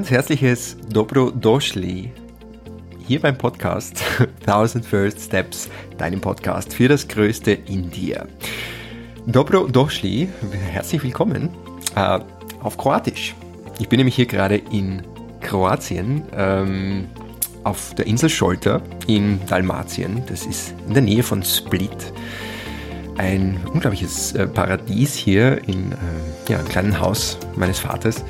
ganz herzliches Dobro Doschli hier beim Podcast 1000 First Steps, deinem Podcast für das Größte in dir. Dobro Doschli, herzlich willkommen äh, auf Kroatisch. Ich bin nämlich hier gerade in Kroatien, ähm, auf der Insel Scholter in Dalmatien. Das ist in der Nähe von Split. Ein unglaubliches äh, Paradies hier in äh, ja, einem kleinen Haus meines Vaters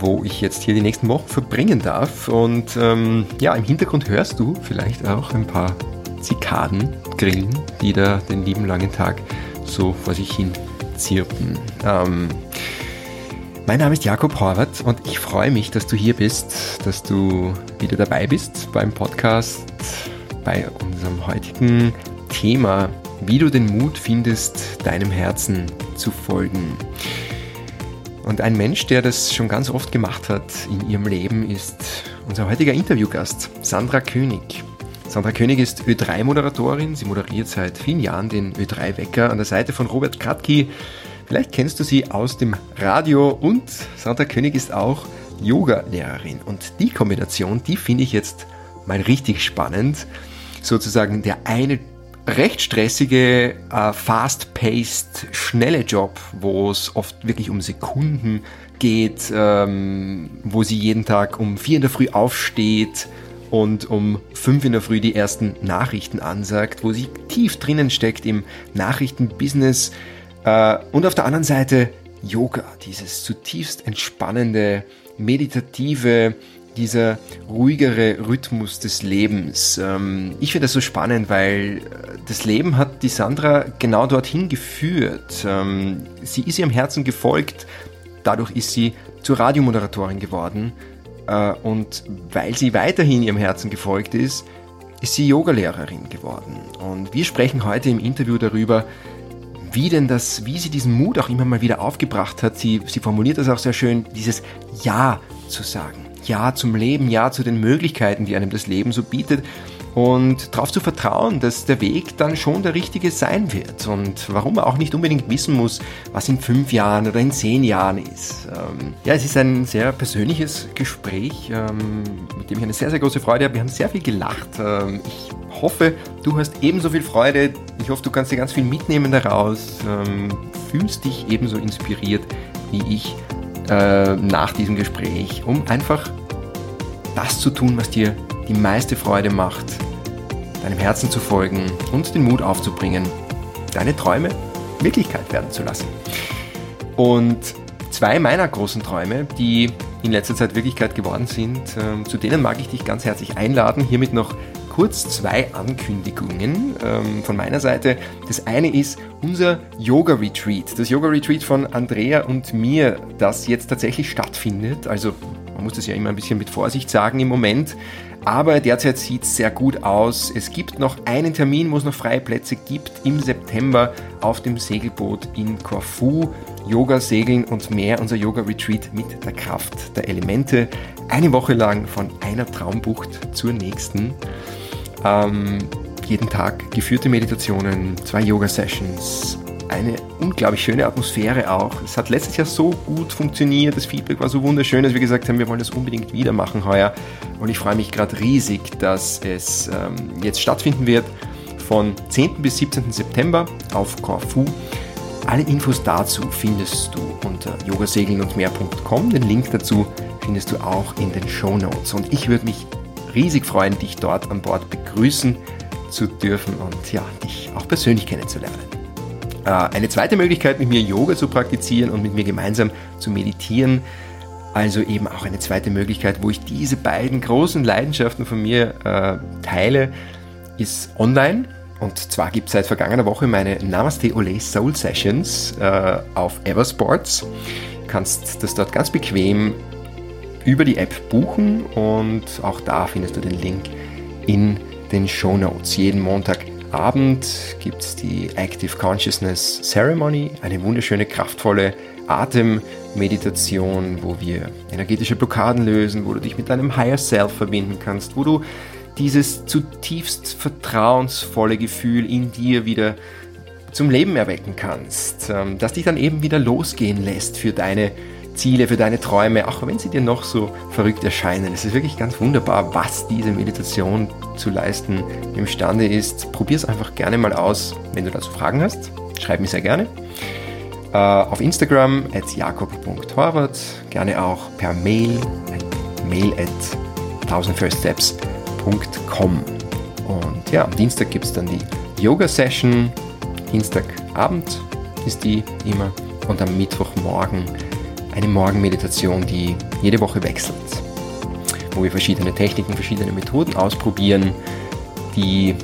wo ich jetzt hier die nächsten Wochen verbringen darf. Und ähm, ja, im Hintergrund hörst du vielleicht auch ein paar Zikaden grillen, die da den lieben langen Tag so vor sich hin zirpen. Ähm, mein Name ist Jakob Horvath und ich freue mich, dass du hier bist, dass du wieder dabei bist beim Podcast, bei unserem heutigen Thema, wie du den Mut findest, deinem Herzen zu folgen. Und ein Mensch, der das schon ganz oft gemacht hat in ihrem Leben, ist unser heutiger Interviewgast, Sandra König. Sandra König ist Ö3-Moderatorin. Sie moderiert seit vielen Jahren den Ö3-Wecker an der Seite von Robert Kratky. Vielleicht kennst du sie aus dem Radio und Sandra König ist auch Yoga-Lehrerin. Und die Kombination, die finde ich jetzt mal richtig spannend. Sozusagen der eine recht stressige, äh, fast-paced, schnelle Job, wo es oft wirklich um Sekunden geht, ähm, wo sie jeden Tag um vier in der Früh aufsteht und um fünf in der Früh die ersten Nachrichten ansagt, wo sie tief drinnen steckt im Nachrichtenbusiness. Äh, und auf der anderen Seite Yoga, dieses zutiefst entspannende, meditative, dieser ruhigere Rhythmus des Lebens. Ähm, ich finde das so spannend, weil äh, das Leben hat die Sandra genau dorthin geführt. Ähm, sie ist ihrem Herzen gefolgt, dadurch ist sie zur Radiomoderatorin geworden. Äh, und weil sie weiterhin ihrem Herzen gefolgt ist, ist sie Yogalehrerin geworden. Und wir sprechen heute im Interview darüber, wie denn das, wie sie diesen Mut auch immer mal wieder aufgebracht hat. Sie, sie formuliert das auch sehr schön, dieses Ja zu sagen. Ja zum Leben, Ja zu den Möglichkeiten, die einem das Leben so bietet und darauf zu vertrauen, dass der Weg dann schon der richtige sein wird und warum man auch nicht unbedingt wissen muss, was in fünf Jahren oder in zehn Jahren ist. Ähm, ja, es ist ein sehr persönliches Gespräch, ähm, mit dem ich eine sehr, sehr große Freude habe. Wir haben sehr viel gelacht. Ähm, ich hoffe, du hast ebenso viel Freude. Ich hoffe, du kannst dir ganz viel mitnehmen daraus, ähm, fühlst dich ebenso inspiriert wie ich äh, nach diesem Gespräch, um einfach das zu tun, was dir die meiste Freude macht, deinem Herzen zu folgen und den Mut aufzubringen, deine Träume Wirklichkeit werden zu lassen. Und zwei meiner großen Träume, die in letzter Zeit Wirklichkeit geworden sind, äh, zu denen mag ich dich ganz herzlich einladen. Hiermit noch kurz zwei Ankündigungen ähm, von meiner Seite. Das eine ist unser Yoga Retreat. Das Yoga Retreat von Andrea und mir, das jetzt tatsächlich stattfindet. Also man muss das ja immer ein bisschen mit Vorsicht sagen im Moment. Aber derzeit sieht es sehr gut aus. Es gibt noch einen Termin, wo es noch freie Plätze gibt im September auf dem Segelboot in Corfu. Yoga, Segeln und mehr, unser Yoga-Retreat mit der Kraft der Elemente. Eine Woche lang von einer Traumbucht zur nächsten. Ähm, jeden Tag geführte Meditationen, zwei Yoga-Sessions, eine unglaublich schöne Atmosphäre auch. Es hat letztes Jahr so gut funktioniert, das Feedback war so wunderschön, dass wir gesagt haben, wir wollen das unbedingt wieder machen heuer. Und ich freue mich gerade riesig, dass es ähm, jetzt stattfinden wird von 10. bis 17. September auf Corfu. Alle Infos dazu findest du unter yogasegeln und mehr.com. Den Link dazu findest du auch in den Show Notes. Und ich würde mich riesig freuen, dich dort an Bord begrüßen zu dürfen und ja, dich auch persönlich kennenzulernen. Äh, eine zweite Möglichkeit, mit mir Yoga zu praktizieren und mit mir gemeinsam zu meditieren, also eben auch eine zweite Möglichkeit, wo ich diese beiden großen Leidenschaften von mir äh, teile, ist online. Und zwar gibt es seit vergangener Woche meine Namaste Ole Soul Sessions äh, auf Eversports. Du kannst das dort ganz bequem über die App buchen und auch da findest du den Link in den Show Notes. Jeden Montagabend gibt es die Active Consciousness Ceremony, eine wunderschöne, kraftvolle Atemmeditation, wo wir energetische Blockaden lösen, wo du dich mit deinem Higher Self verbinden kannst, wo du dieses zutiefst vertrauensvolle Gefühl in dir wieder zum Leben erwecken kannst, ähm, das dich dann eben wieder losgehen lässt für deine Ziele, für deine Träume, auch wenn sie dir noch so verrückt erscheinen. Es ist wirklich ganz wunderbar, was diese Meditation zu leisten imstande ist. Probier es einfach gerne mal aus. Wenn du dazu Fragen hast, schreib mir sehr gerne. Äh, auf Instagram at jakob.horvath, gerne auch per Mail, mail at 1000firststeps.com. Und ja, am Dienstag gibt es dann die Yoga-Session. Dienstagabend ist die immer. Und am Mittwochmorgen eine Morgenmeditation, die jede Woche wechselt. Wo wir verschiedene Techniken, verschiedene Methoden ausprobieren, die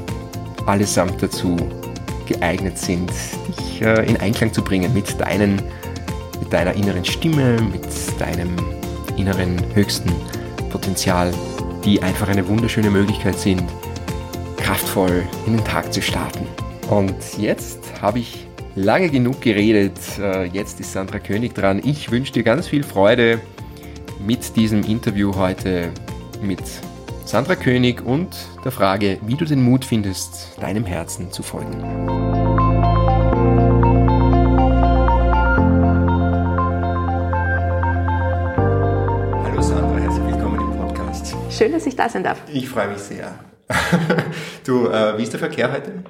allesamt dazu geeignet sind, dich äh, in Einklang zu bringen mit, deinen, mit deiner inneren Stimme, mit deinem inneren höchsten Potenzial, die einfach eine wunderschöne Möglichkeit sind, kraftvoll in den Tag zu starten. Und jetzt habe ich lange genug geredet. Äh, jetzt ist Sandra König dran. Ich wünsche dir ganz viel Freude mit diesem Interview heute mit Sandra König und der Frage, wie du den Mut findest, deinem Herzen zu folgen. Hallo Sandra, herzlich willkommen im Podcast. Schön, dass ich da sein darf. Ich freue mich sehr. du, äh, wie ist der Verkehr heute?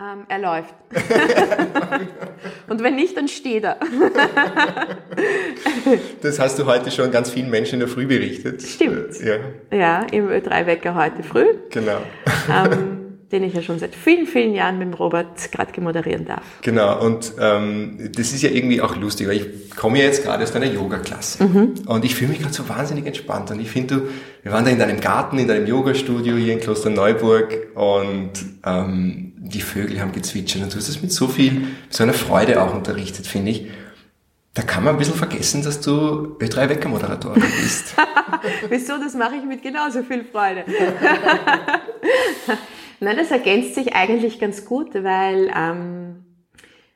Ähm, er läuft. Und wenn nicht, dann steht er. das hast du heute schon ganz vielen Menschen in der Früh berichtet. Stimmt. Ja, ja im Ö3-Wecker heute früh. Genau. Ähm, den ich ja schon seit vielen, vielen Jahren mit dem Robert gerade moderieren darf. Genau, und ähm, das ist ja irgendwie auch lustig, weil ich komme ja jetzt gerade aus deiner Yoga-Klasse mhm. und ich fühle mich gerade so wahnsinnig entspannt und ich finde, du, wir waren da in deinem Garten, in deinem Yoga-Studio hier in Klosterneuburg und ähm, die Vögel haben gezwitschert und du hast es mit so viel, so einer Freude auch unterrichtet, finde ich. Da kann man ein bisschen vergessen, dass du Ö3 Wecker-Moderatorin bist. Wieso? Das mache ich mit genauso viel Freude. Nein, das ergänzt sich eigentlich ganz gut, weil ähm,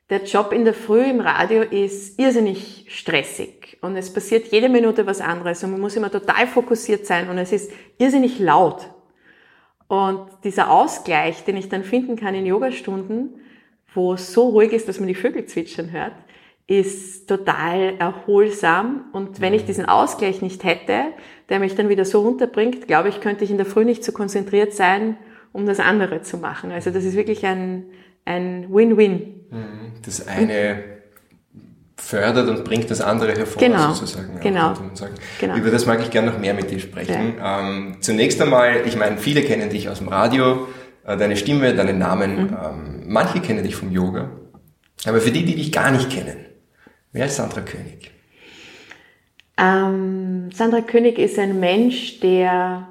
der Job in der Früh im Radio ist irrsinnig stressig und es passiert jede Minute was anderes und man muss immer total fokussiert sein und es ist irrsinnig laut. Und dieser Ausgleich, den ich dann finden kann in Yogastunden, wo es so ruhig ist, dass man die Vögel zwitschern hört, ist total erholsam. Und wenn ich diesen Ausgleich nicht hätte, der mich dann wieder so runterbringt, glaube ich, könnte ich in der Früh nicht so konzentriert sein, um das andere zu machen. Also das ist wirklich ein, ein Win-Win. Mhm. Das eine fördert und bringt das andere hervor, genau. sozusagen. Genau. genau. Über das mag ich gerne noch mehr mit dir sprechen. Ja. Ähm, zunächst einmal, ich meine, viele kennen dich aus dem Radio, äh, deine Stimme, deinen Namen. Mhm. Ähm, manche kennen dich vom Yoga. Aber für die, die dich gar nicht kennen, wer ist Sandra König? Ähm, Sandra König ist ein Mensch, der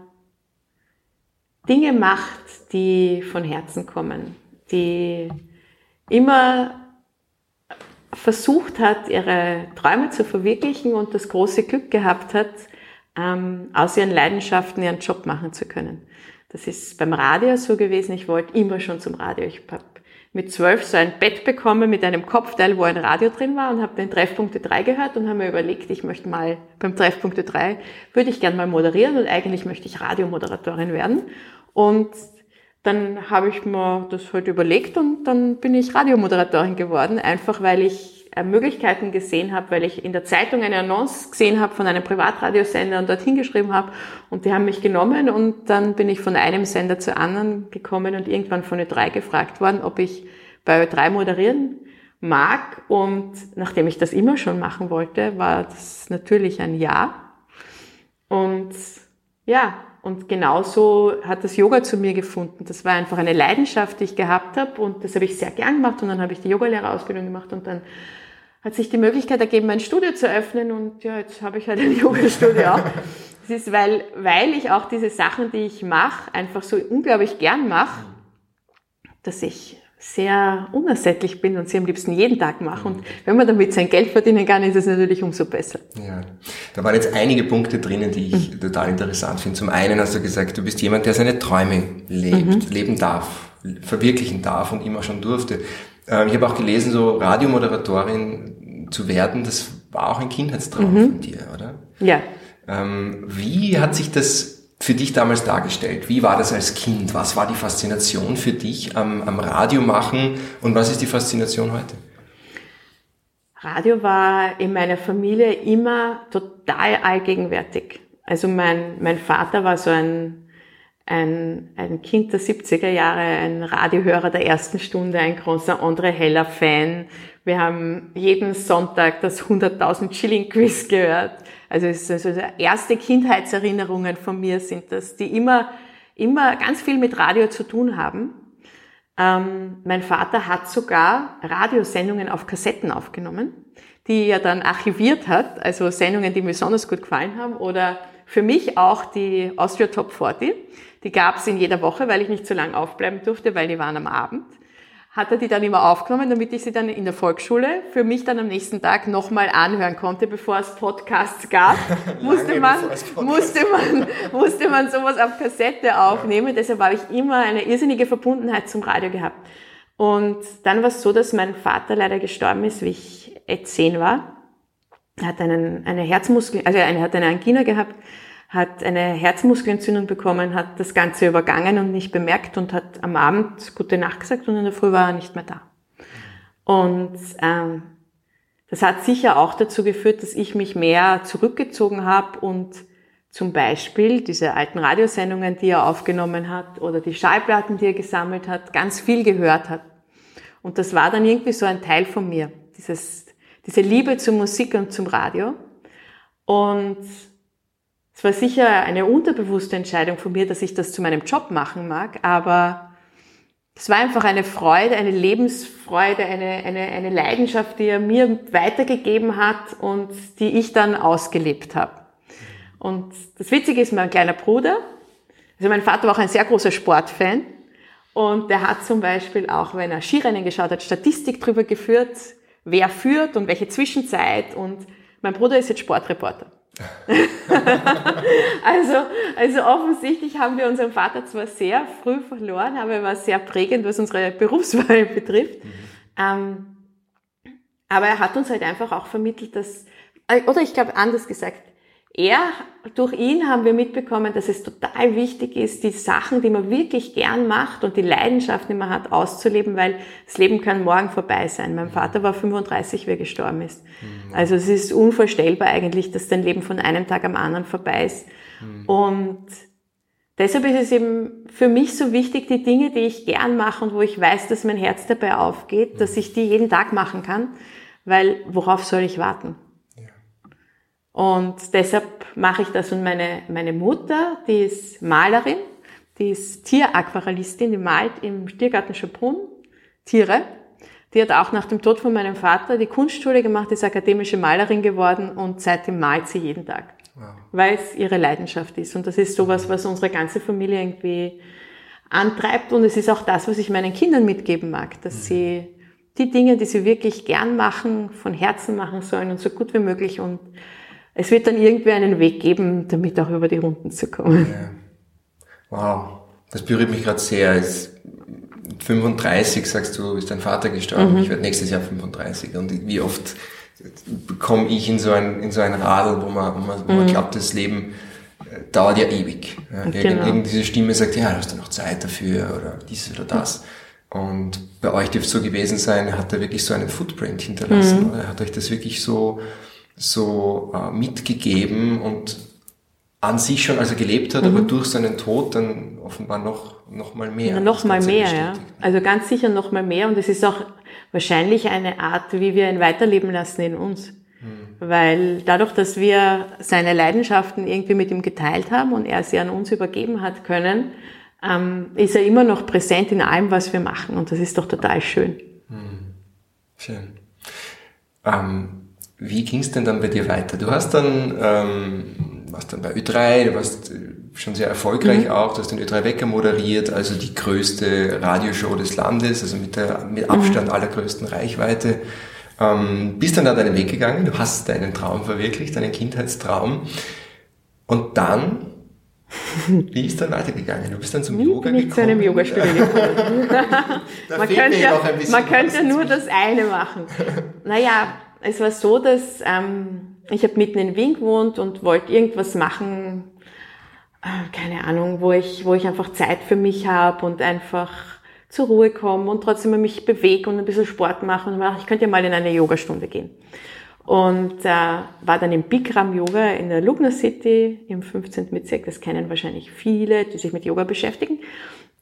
Dinge macht, die von Herzen kommen, die immer versucht hat, ihre Träume zu verwirklichen und das große Glück gehabt hat, ähm, aus ihren Leidenschaften ihren Job machen zu können. Das ist beim Radio so gewesen. Ich wollte immer schon zum Radio. Ich habe mit zwölf so ein Bett bekommen mit einem Kopfteil, wo ein Radio drin war und habe den Treffpunkte 3 gehört und habe mir überlegt, ich möchte mal beim Treffpunkte 3, würde ich gern mal moderieren und eigentlich möchte ich Radiomoderatorin werden. Und dann habe ich mir das halt überlegt und dann bin ich Radiomoderatorin geworden, einfach weil ich äh, Möglichkeiten gesehen habe, weil ich in der Zeitung eine Annonce gesehen habe von einem Privatradiosender und dorthin geschrieben habe und die haben mich genommen und dann bin ich von einem Sender zu anderen gekommen und irgendwann von Ö3 gefragt worden, ob ich bei Ö3 moderieren mag und nachdem ich das immer schon machen wollte, war das natürlich ein Ja. Und ja, und genauso hat das Yoga zu mir gefunden. Das war einfach eine Leidenschaft, die ich gehabt habe und das habe ich sehr gern gemacht und dann habe ich die Yogalehrerausbildung gemacht und dann hat sich die Möglichkeit ergeben, mein Studio zu öffnen und ja, jetzt habe ich halt ein Yoga-Studio auch. Das ist, weil, weil ich auch diese Sachen, die ich mache, einfach so unglaublich gern mache, dass ich sehr unersättlich bin und sie am liebsten jeden Tag mache. Und wenn man damit sein Geld verdienen kann, ist es natürlich umso besser. Ja, da waren jetzt einige Punkte drinnen, die ich mhm. total interessant finde. Zum einen hast du gesagt, du bist jemand, der seine Träume lebt, mhm. leben darf, verwirklichen darf und immer schon durfte. Ähm, ich habe auch gelesen, so Radiomoderatorin zu werden, das war auch ein Kindheitstraum mhm. von dir, oder? Ja. Ähm, wie hat sich das für dich damals dargestellt? Wie war das als Kind? Was war die Faszination für dich am, am Radio machen und was ist die Faszination heute? Radio war in meiner Familie immer total allgegenwärtig. Also mein, mein Vater war so ein, ein, ein Kind der 70er Jahre, ein Radiohörer der ersten Stunde, ein großer André Heller Fan. Wir haben jeden Sonntag das 100.000 Schilling Quiz gehört. Also, es also erste Kindheitserinnerungen von mir sind das, die immer, immer ganz viel mit Radio zu tun haben. Ähm, mein Vater hat sogar Radiosendungen auf Kassetten aufgenommen, die er dann archiviert hat, also Sendungen, die mir besonders gut gefallen haben oder für mich auch die Austria Top 40. Die gab es in jeder Woche, weil ich nicht so lange aufbleiben durfte, weil die waren am Abend. Hat er die dann immer aufgenommen, damit ich sie dann in der Volksschule für mich dann am nächsten Tag nochmal anhören konnte, bevor es Podcasts gab. musste man, musste man, musste man sowas auf Kassette aufnehmen. Ja. Deshalb habe ich immer eine irrsinnige Verbundenheit zum Radio gehabt. Und dann war es so, dass mein Vater leider gestorben ist, wie ich zehn war. Er hat einen, eine Herzmuskel, also er hat eine Angina gehabt, hat eine Herzmuskelentzündung bekommen, hat das Ganze übergangen und nicht bemerkt und hat am Abend gute Nacht gesagt und in der Früh war er nicht mehr da. Und ähm, das hat sicher auch dazu geführt, dass ich mich mehr zurückgezogen habe und zum Beispiel diese alten Radiosendungen, die er aufgenommen hat oder die Schallplatten, die er gesammelt hat, ganz viel gehört hat. Und das war dann irgendwie so ein Teil von mir, dieses diese Liebe zur Musik und zum Radio. Und es war sicher eine unterbewusste Entscheidung von mir, dass ich das zu meinem Job machen mag, aber es war einfach eine Freude, eine Lebensfreude, eine, eine, eine Leidenschaft, die er mir weitergegeben hat und die ich dann ausgelebt habe. Und das Witzige ist, mein kleiner Bruder, also mein Vater war auch ein sehr großer Sportfan und der hat zum Beispiel auch, wenn er Skirennen geschaut hat, Statistik drüber geführt, wer führt und welche Zwischenzeit. Und mein Bruder ist jetzt Sportreporter. also, also offensichtlich haben wir unseren Vater zwar sehr früh verloren, aber er war sehr prägend, was unsere Berufswahl betrifft. Mhm. Ähm, aber er hat uns halt einfach auch vermittelt, dass, äh, oder ich glaube anders gesagt, er, durch ihn haben wir mitbekommen, dass es total wichtig ist, die Sachen, die man wirklich gern macht und die Leidenschaft, die man hat, auszuleben, weil das Leben kann morgen vorbei sein. Mein Vater war 35, wie er gestorben ist. Mhm. Also es ist unvorstellbar eigentlich, dass dein Leben von einem Tag am anderen vorbei ist. Mhm. Und deshalb ist es eben für mich so wichtig, die Dinge, die ich gern mache und wo ich weiß, dass mein Herz dabei aufgeht, mhm. dass ich die jeden Tag machen kann, weil worauf soll ich warten? Und deshalb mache ich das. Und meine, meine Mutter, die ist Malerin, die ist Tieraquarellistin, die malt im Tiergarten Schönbrunn Tiere. Die hat auch nach dem Tod von meinem Vater die Kunstschule gemacht, ist akademische Malerin geworden und seitdem malt sie jeden Tag. Wow. Weil es ihre Leidenschaft ist. Und das ist sowas, was unsere ganze Familie irgendwie antreibt. Und es ist auch das, was ich meinen Kindern mitgeben mag, dass mhm. sie die Dinge, die sie wirklich gern machen, von Herzen machen sollen und so gut wie möglich und es wird dann irgendwie einen Weg geben, damit auch über die Runden zu kommen. Wow, das berührt mich gerade sehr. Ist 35, sagst du, ist dein Vater gestorben. Mhm. Ich werde nächstes Jahr 35. Und wie oft komme ich in so ein, in so ein Radl, wo man, wo man, wo man mhm. glaubt, das Leben äh, dauert ja ewig. Ja, genau. Irgend diese Stimme sagt, ja, hast du noch Zeit dafür oder dies oder das. Und bei euch dürfte es so gewesen sein, hat er wirklich so einen Footprint hinterlassen. Mhm. Oder hat euch das wirklich so so äh, mitgegeben und an sich schon, als er gelebt hat, mhm. aber durch seinen Tod dann offenbar noch, noch mal mehr. Ja, noch mal mehr, ja. Also ganz sicher noch mal mehr und es ist auch wahrscheinlich eine Art, wie wir ihn weiterleben lassen in uns. Mhm. Weil dadurch, dass wir seine Leidenschaften irgendwie mit ihm geteilt haben und er sie an uns übergeben hat können, ähm, ist er immer noch präsent in allem, was wir machen und das ist doch total schön. Mhm. Schön. Ähm, wie ging es denn dann bei dir weiter? Du hast dann, ähm, warst dann bei Ö3, du warst äh, schon sehr erfolgreich mhm. auch, du hast den Ö3 Wecker moderiert, also die größte Radioshow des Landes, also mit der mit Abstand mhm. allergrößten Reichweite. Ähm, bist dann da deinen Weg gegangen, du hast deinen Traum verwirklicht, deinen Kindheitstraum. Und dann, wie ist dann weitergegangen? Du bist dann zum Yoga nicht gekommen. zu einem Yogastudio gekommen. man könnte, ja, man könnte nur das eine machen. Naja, es war so, dass ähm, ich habe mitten in Wien gewohnt und wollte irgendwas machen, äh, keine Ahnung, wo ich, wo ich einfach Zeit für mich habe und einfach zur Ruhe komme und trotzdem mich bewege und ein bisschen Sport mache und ich könnte ja mal in eine Yogastunde gehen. Und äh, war dann im Bikram Yoga in der Lugner City im 15. Bezirk. Das kennen wahrscheinlich viele, die sich mit Yoga beschäftigen.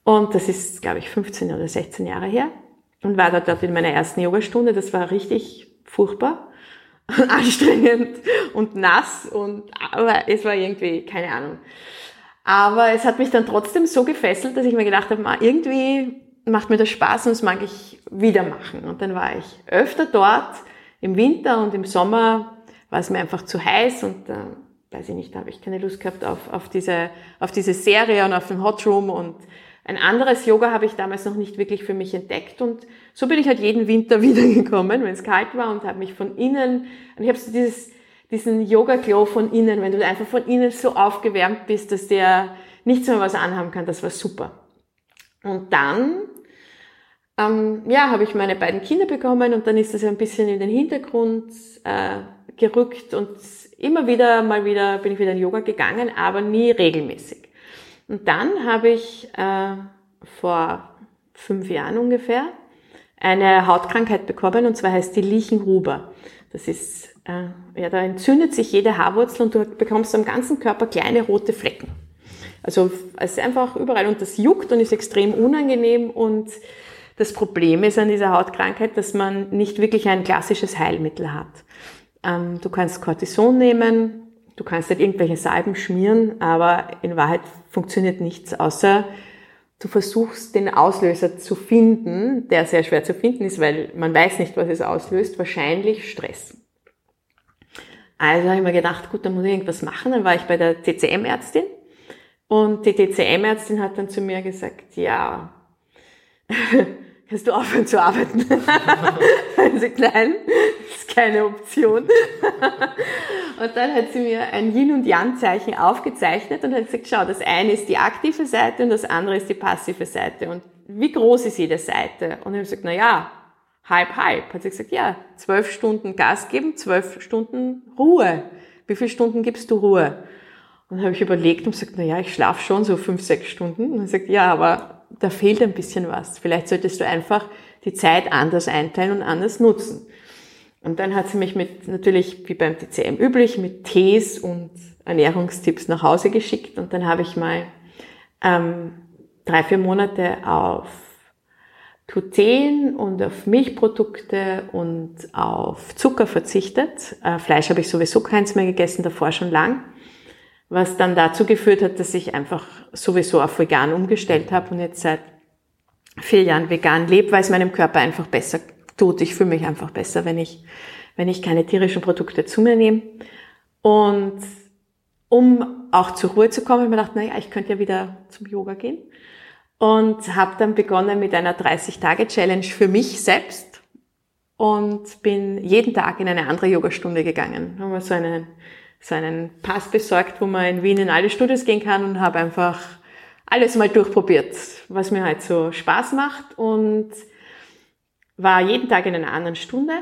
Und das ist, glaube ich, 15 oder 16 Jahre her. Und war dort in meiner ersten Yogastunde. Das war richtig furchtbar, anstrengend und nass und aber es war irgendwie keine Ahnung. Aber es hat mich dann trotzdem so gefesselt, dass ich mir gedacht habe, irgendwie macht mir das Spaß und das mag ich wieder machen. Und dann war ich öfter dort im Winter und im Sommer war es mir einfach zu heiß und äh, weiß ich nicht, da habe ich keine Lust gehabt auf, auf, diese, auf diese Serie und auf den Hot Room und ein anderes Yoga habe ich damals noch nicht wirklich für mich entdeckt und so bin ich halt jeden Winter wiedergekommen, wenn es kalt war und habe mich von innen, und ich habe so dieses, diesen Yoga-Glow von innen, wenn du einfach von innen so aufgewärmt bist, dass der nichts mehr was anhaben kann, das war super. Und dann, ähm, ja, habe ich meine beiden Kinder bekommen und dann ist das ein bisschen in den Hintergrund äh, gerückt und immer wieder, mal wieder, bin ich wieder in Yoga gegangen, aber nie regelmäßig. Und dann habe ich äh, vor fünf Jahren ungefähr eine Hautkrankheit bekommen und zwar heißt die Lichenhuber. Das ist, äh, ja, da entzündet sich jede Haarwurzel und du bekommst am ganzen Körper kleine rote Flecken. Also es ist einfach überall und das juckt und ist extrem unangenehm und das Problem ist an dieser Hautkrankheit, dass man nicht wirklich ein klassisches Heilmittel hat. Ähm, du kannst Cortison nehmen, Du kannst halt irgendwelche Salben schmieren, aber in Wahrheit funktioniert nichts, außer du versuchst den Auslöser zu finden, der sehr schwer zu finden ist, weil man weiß nicht, was es auslöst, wahrscheinlich Stress. Also habe ich mir gedacht, gut, dann muss ich irgendwas machen. Dann war ich bei der TCM-Ärztin und die TCM-Ärztin hat dann zu mir gesagt, ja, kannst du aufhören zu arbeiten? also nein, ist keine Option. und dann hat sie mir ein Yin- und Yang-Zeichen aufgezeichnet und hat gesagt, schau, das eine ist die aktive Seite und das andere ist die passive Seite. Und wie groß ist jede Seite? Und ich habe gesagt, na ja, halb, halb. Hat sie gesagt, ja, zwölf Stunden Gas geben, zwölf Stunden Ruhe. Wie viele Stunden gibst du Ruhe? Und dann habe ich überlegt und gesagt, na ja, ich schlafe schon so fünf, sechs Stunden. Und er sagt, ja, aber da fehlt ein bisschen was. Vielleicht solltest du einfach die Zeit anders einteilen und anders nutzen. Und dann hat sie mich mit, natürlich wie beim TCM üblich, mit Tees und Ernährungstipps nach Hause geschickt. Und dann habe ich mal ähm, drei, vier Monate auf Gluten und auf Milchprodukte und auf Zucker verzichtet. Äh, Fleisch habe ich sowieso keins mehr gegessen, davor schon lang was dann dazu geführt hat, dass ich einfach sowieso auf vegan umgestellt habe und jetzt seit vier Jahren vegan lebe, weil es meinem Körper einfach besser tut. Ich fühle mich einfach besser, wenn ich, wenn ich keine tierischen Produkte zu mir nehme. Und um auch zur Ruhe zu kommen, habe ich mir gedacht, naja, ich könnte ja wieder zum Yoga gehen. Und habe dann begonnen mit einer 30-Tage-Challenge für mich selbst und bin jeden Tag in eine andere Yogastunde gegangen. Haben wir so einen so einen Pass besorgt, wo man in Wien in alle Studios gehen kann und habe einfach alles mal durchprobiert, was mir halt so Spaß macht und war jeden Tag in einer anderen Stunde.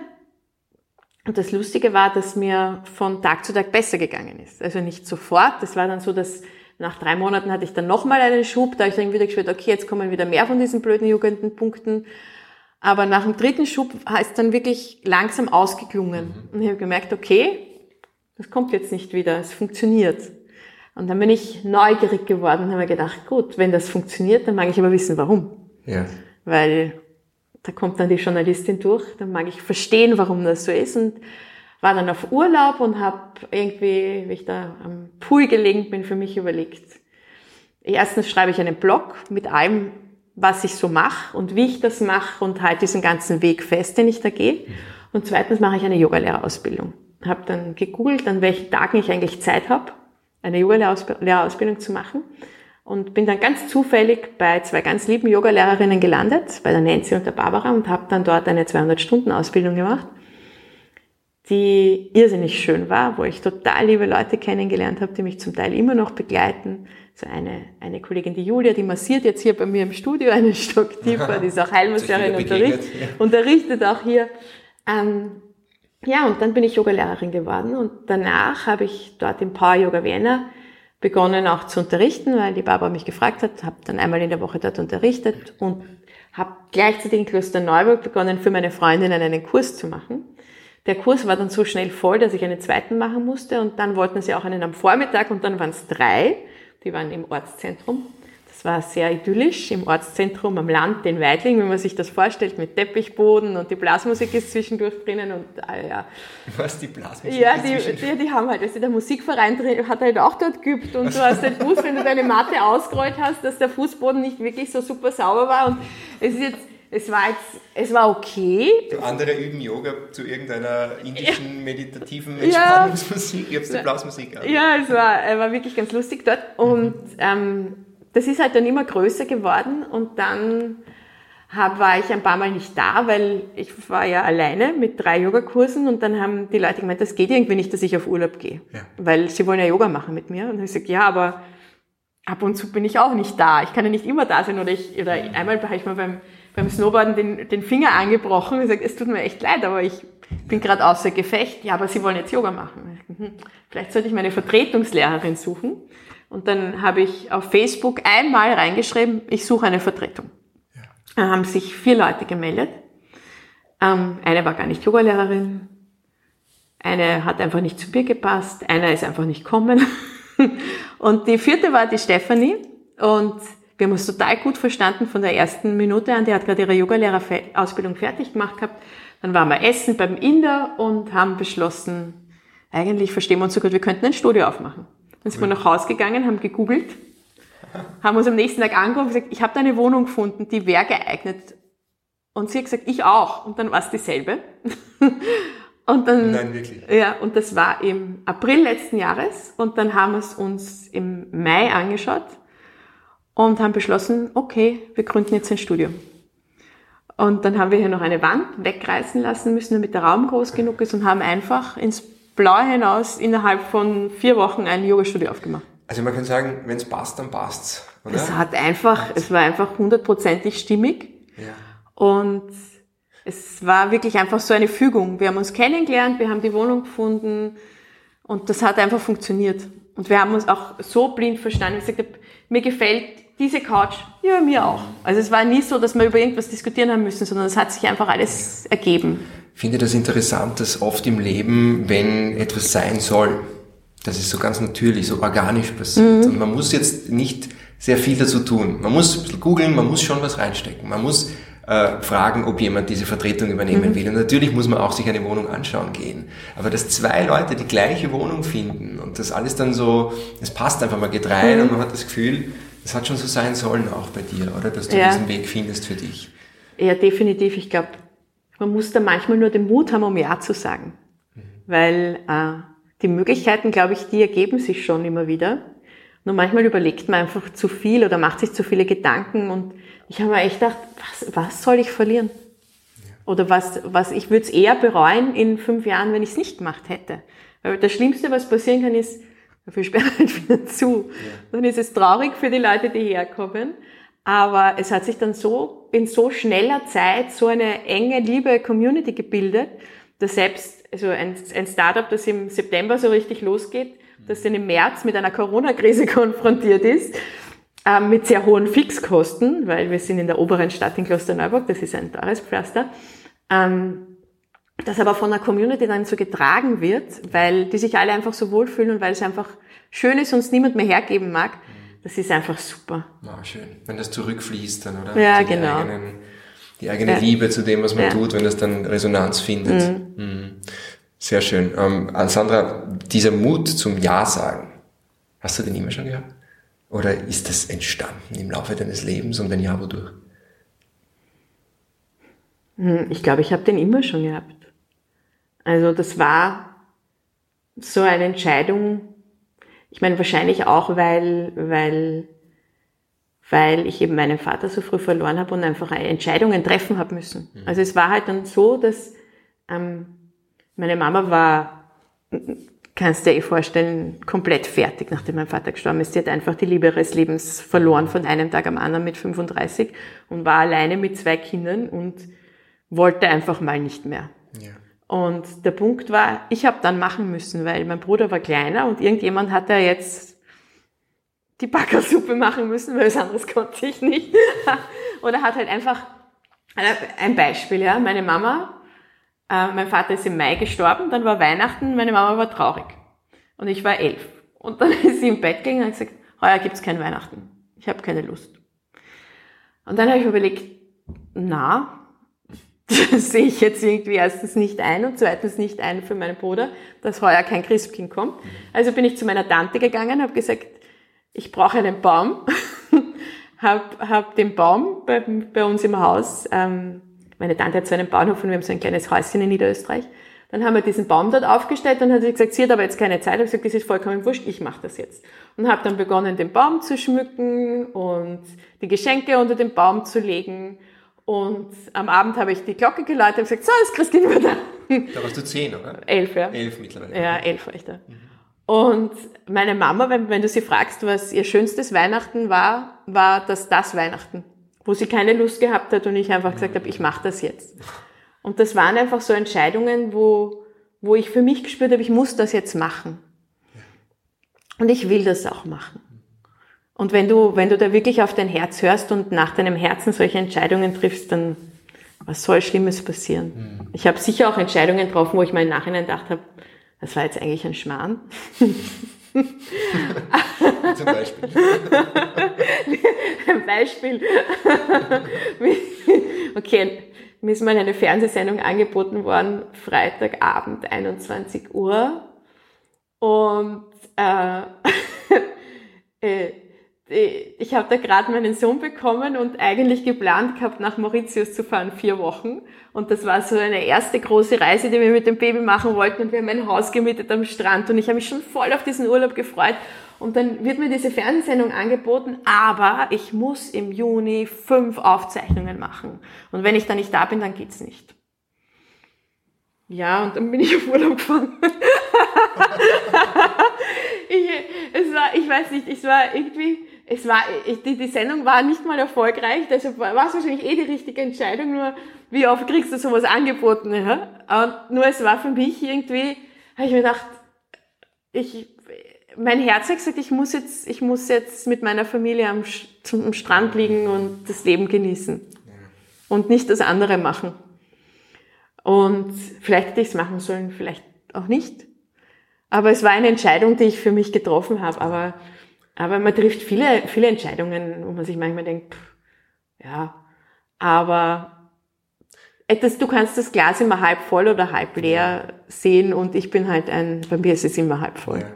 Und das Lustige war, dass mir von Tag zu Tag besser gegangen ist. Also nicht sofort. Das war dann so, dass nach drei Monaten hatte ich dann nochmal einen Schub. Da habe ich dann wieder gespürt, okay, jetzt kommen wieder mehr von diesen blöden Jugendpunkten. Aber nach dem dritten Schub ist dann wirklich langsam ausgeklungen. Mhm. Und ich habe gemerkt, okay, das kommt jetzt nicht wieder, es funktioniert. Und dann bin ich neugierig geworden und habe mir gedacht, gut, wenn das funktioniert, dann mag ich aber wissen, warum. Ja. Weil da kommt dann die Journalistin durch, dann mag ich verstehen, warum das so ist und war dann auf Urlaub und habe irgendwie, wie ich da am Pool gelegen bin, für mich überlegt. Erstens schreibe ich einen Blog mit allem, was ich so mache und wie ich das mache und halt diesen ganzen Weg fest, den ich da gehe. Und zweitens mache ich eine Yogalehrerausbildung habe dann gegoogelt, an welchen Tagen ich eigentlich Zeit habe, eine Yoga-Lehrerausbildung zu machen und bin dann ganz zufällig bei zwei ganz lieben Yoga-Lehrerinnen gelandet, bei der Nancy und der Barbara und habe dann dort eine 200-Stunden-Ausbildung gemacht, die irrsinnig schön war, wo ich total liebe Leute kennengelernt habe, die mich zum Teil immer noch begleiten. So eine, eine Kollegin, die Julia, die massiert jetzt hier bei mir im Studio einen Stock tiefer, die ist auch Heilmasseurin, unterrichtet, unterrichtet auch hier. Ähm, ja, und dann bin ich Yogalehrerin geworden und danach habe ich dort im Power Yoga Vienna begonnen auch zu unterrichten, weil die Barbara mich gefragt hat, habe dann einmal in der Woche dort unterrichtet und habe gleichzeitig in Klosterneuburg begonnen, für meine Freundinnen einen Kurs zu machen. Der Kurs war dann so schnell voll, dass ich einen zweiten machen musste und dann wollten sie auch einen am Vormittag und dann waren es drei. Die waren im Ortszentrum war sehr idyllisch im Ortszentrum am Land, den Weidling, wenn man sich das vorstellt, mit Teppichboden und die Blasmusik ist zwischendurch drinnen und äh, ja. Was, die Blasmusik Ja, die, die, die, haben halt, also der Musikverein hat halt auch dort geübt und du hast den Fuß, wenn du deine Matte ausgerollt hast, dass der Fußboden nicht wirklich so super sauber war und es ist jetzt es war jetzt, es war okay. Du andere üben Yoga zu irgendeiner indischen meditativen Entspannungsmusik. Ja. Ich hab's die Blasmusik an. Ja, es war, war wirklich ganz lustig dort. Und ähm, das ist halt dann immer größer geworden und dann hab, war ich ein paar Mal nicht da, weil ich war ja alleine mit drei Yogakursen und dann haben die Leute gemeint, das geht irgendwie nicht, dass ich auf Urlaub gehe, ja. weil sie wollen ja Yoga machen mit mir. Und ich gesagt, ja, aber ab und zu bin ich auch nicht da. Ich kann ja nicht immer da sein oder ich, oder einmal habe ich mal beim, beim Snowboarden den, den Finger angebrochen und gesagt, es tut mir echt leid, aber ich bin gerade außer Gefecht. Ja, aber Sie wollen jetzt Yoga machen. Hm, vielleicht sollte ich meine Vertretungslehrerin suchen. Und dann habe ich auf Facebook einmal reingeschrieben, ich suche eine Vertretung. Ja. Dann haben sich vier Leute gemeldet. Ähm, eine war gar nicht Yogalehrerin, eine hat einfach nicht zu mir gepasst, einer ist einfach nicht kommen. und die vierte war die Stefanie und wir haben uns total gut verstanden von der ersten Minute an. Die hat gerade ihre Yogalehrerausbildung fertig gemacht gehabt. Dann waren wir essen beim Inder und haben beschlossen, eigentlich verstehen wir uns so gut, wir könnten ein Studio aufmachen. Dann sind wir nach Hause gegangen, haben gegoogelt, haben uns am nächsten Tag angerufen und gesagt, ich habe da eine Wohnung gefunden, die wäre geeignet. Und sie hat gesagt, ich auch. Und dann war es dieselbe. und dann, Nein, wirklich. Ja, und das war im April letzten Jahres. Und dann haben wir es uns im Mai angeschaut und haben beschlossen, okay, wir gründen jetzt ein Studio. Und dann haben wir hier noch eine Wand wegreißen lassen müssen, damit der Raum groß genug ist und haben einfach ins Blaue hinaus innerhalb von vier Wochen ein Yoga-Studio aufgemacht. Also man kann sagen, wenn es passt, dann passt's, oder? Es hat einfach, es war einfach hundertprozentig stimmig. Ja. Und es war wirklich einfach so eine Fügung. Wir haben uns kennengelernt, wir haben die Wohnung gefunden und das hat einfach funktioniert. Und wir haben uns auch so blind verstanden. Ich gesagt mir gefällt diese Couch, ja, mir auch. Also es war nie so, dass wir über irgendwas diskutieren haben müssen, sondern es hat sich einfach alles ergeben finde das interessant, dass oft im Leben, wenn etwas sein soll, das ist so ganz natürlich, so organisch passiert. Mhm. Und man muss jetzt nicht sehr viel dazu tun. Man muss ein bisschen googeln, man muss schon was reinstecken. Man muss äh, fragen, ob jemand diese Vertretung übernehmen mhm. will. Und natürlich muss man auch sich eine Wohnung anschauen gehen. Aber dass zwei Leute die gleiche Wohnung finden und das alles dann so, es passt einfach, man geht rein mhm. und man hat das Gefühl, das hat schon so sein sollen auch bei dir, oder? Dass du ja. diesen Weg findest für dich. Ja, definitiv. Ich glaube, man muss da manchmal nur den Mut haben, um Ja zu sagen. Mhm. Weil äh, die Möglichkeiten, glaube ich, die ergeben sich schon immer wieder. Nur manchmal überlegt man einfach zu viel oder macht sich zu viele Gedanken und ich habe mir echt gedacht, was, was soll ich verlieren? Oder was, was ich würde es eher bereuen in fünf Jahren, wenn ich es nicht gemacht hätte. Weil das Schlimmste, was passieren kann, ist, dafür sperren halt wieder zu. Ja. Dann ist es traurig für die Leute, die herkommen. Aber es hat sich dann so in so schneller Zeit so eine enge, liebe Community gebildet, dass selbst also ein, ein Startup, das im September so richtig losgeht, das dann im März mit einer Corona-Krise konfrontiert ist, äh, mit sehr hohen Fixkosten, weil wir sind in der oberen Stadt in Klosterneuburg, das ist ein teures Pflaster, ähm, das aber von der Community dann so getragen wird, weil die sich alle einfach so wohlfühlen und weil es einfach schön ist und es niemand mehr hergeben mag, das ist einfach super. Ah, schön. Wenn das zurückfließt dann, oder? Ja, die genau. Eigenen, die eigene ja. Liebe zu dem, was man ja. tut, wenn das dann Resonanz findet. Mhm. Mhm. Sehr schön. Ähm, Sandra, dieser Mut zum Ja sagen, hast du den immer schon gehabt? Oder ist das entstanden im Laufe deines Lebens und wenn ja, wodurch? Hm, ich glaube, ich habe den immer schon gehabt. Also das war so eine Entscheidung, ich meine, wahrscheinlich auch, weil, weil, weil ich eben meinen Vater so früh verloren habe und einfach Entscheidungen treffen habe müssen. Mhm. Also es war halt dann so, dass ähm, meine Mama war, kannst du dir eh vorstellen, komplett fertig, nachdem mein Vater gestorben ist. Sie hat einfach die Liebe ihres Lebens verloren von einem Tag am anderen mit 35 und war alleine mit zwei Kindern und wollte einfach mal nicht mehr. Ja. Und der Punkt war, ich habe dann machen müssen, weil mein Bruder war kleiner und irgendjemand hat da jetzt die Backersuppe machen müssen, weil was anderes konnte ich nicht. Oder hat halt einfach Ein Beispiel, ja. Meine Mama, äh, mein Vater ist im Mai gestorben, dann war Weihnachten, meine Mama war traurig. Und ich war elf. Und dann ist sie im Bett gegangen und hat gesagt, heuer gibt's kein Weihnachten. Ich habe keine Lust. Und dann habe ich überlegt, na, sehe ich jetzt irgendwie erstens nicht ein und zweitens nicht ein für meinen Bruder, dass heuer kein Christkind kommt. Also bin ich zu meiner Tante gegangen, habe gesagt, ich brauche einen Baum, habe hab den Baum bei, bei uns im Haus, ähm, meine Tante hat so einen Bauernhof und wir haben so ein kleines Häuschen in Niederösterreich, dann haben wir diesen Baum dort aufgestellt und hat sie gesagt, sie hat aber jetzt keine Zeit. Ich habe gesagt, das ist vollkommen wurscht, ich mache das jetzt. Und habe dann begonnen, den Baum zu schmücken und die Geschenke unter den Baum zu legen. Und am Abend habe ich die Glocke geläutet und gesagt, so, ist Christine wieder da. Da warst du zehn, oder? Elf, ja. Elf mittlerweile. Ja, elf war ich da. Mhm. Und meine Mama, wenn, wenn du sie fragst, was ihr schönstes Weihnachten war, war das das Weihnachten, wo sie keine Lust gehabt hat und ich einfach gesagt habe, ich mache das jetzt. Und das waren einfach so Entscheidungen, wo, wo ich für mich gespürt habe, ich muss das jetzt machen. Und ich will das auch machen. Und wenn du, wenn du da wirklich auf dein Herz hörst und nach deinem Herzen solche Entscheidungen triffst, dann was soll Schlimmes passieren? Mhm. Ich habe sicher auch Entscheidungen getroffen, wo ich mal im Nachhinein gedacht habe, das war jetzt eigentlich ein Schmarrn. Zum Beispiel. ein Beispiel. okay, mir ist mal eine Fernsehsendung angeboten worden, Freitagabend, 21 Uhr. Und äh, äh, ich habe da gerade meinen Sohn bekommen und eigentlich geplant gehabt, nach Mauritius zu fahren, vier Wochen. Und das war so eine erste große Reise, die wir mit dem Baby machen wollten. Und wir haben ein Haus gemietet am Strand. Und ich habe mich schon voll auf diesen Urlaub gefreut. Und dann wird mir diese Fernsehsendung angeboten, aber ich muss im Juni fünf Aufzeichnungen machen. Und wenn ich da nicht da bin, dann geht's nicht. Ja, und dann bin ich auf Urlaub gefahren. ich, es war, ich weiß nicht, es war irgendwie, es war, die, die Sendung war nicht mal erfolgreich, deshalb war es wahrscheinlich eh die richtige Entscheidung, nur wie oft kriegst du sowas angeboten, ja? Und nur es war für mich irgendwie, habe ich mir gedacht, ich, mein Herz hat gesagt, ich muss jetzt, ich muss jetzt mit meiner Familie am, am Strand liegen und das Leben genießen. Und nicht das andere machen. Und vielleicht hätte ich es machen sollen, vielleicht auch nicht. Aber es war eine Entscheidung, die ich für mich getroffen habe. Aber, aber man trifft viele, viele Entscheidungen, wo man sich manchmal denkt, pff, ja, aber etwas, du kannst das Glas immer halb voll oder halb leer sehen und ich bin halt ein, bei mir ist es immer halb voll. Ja.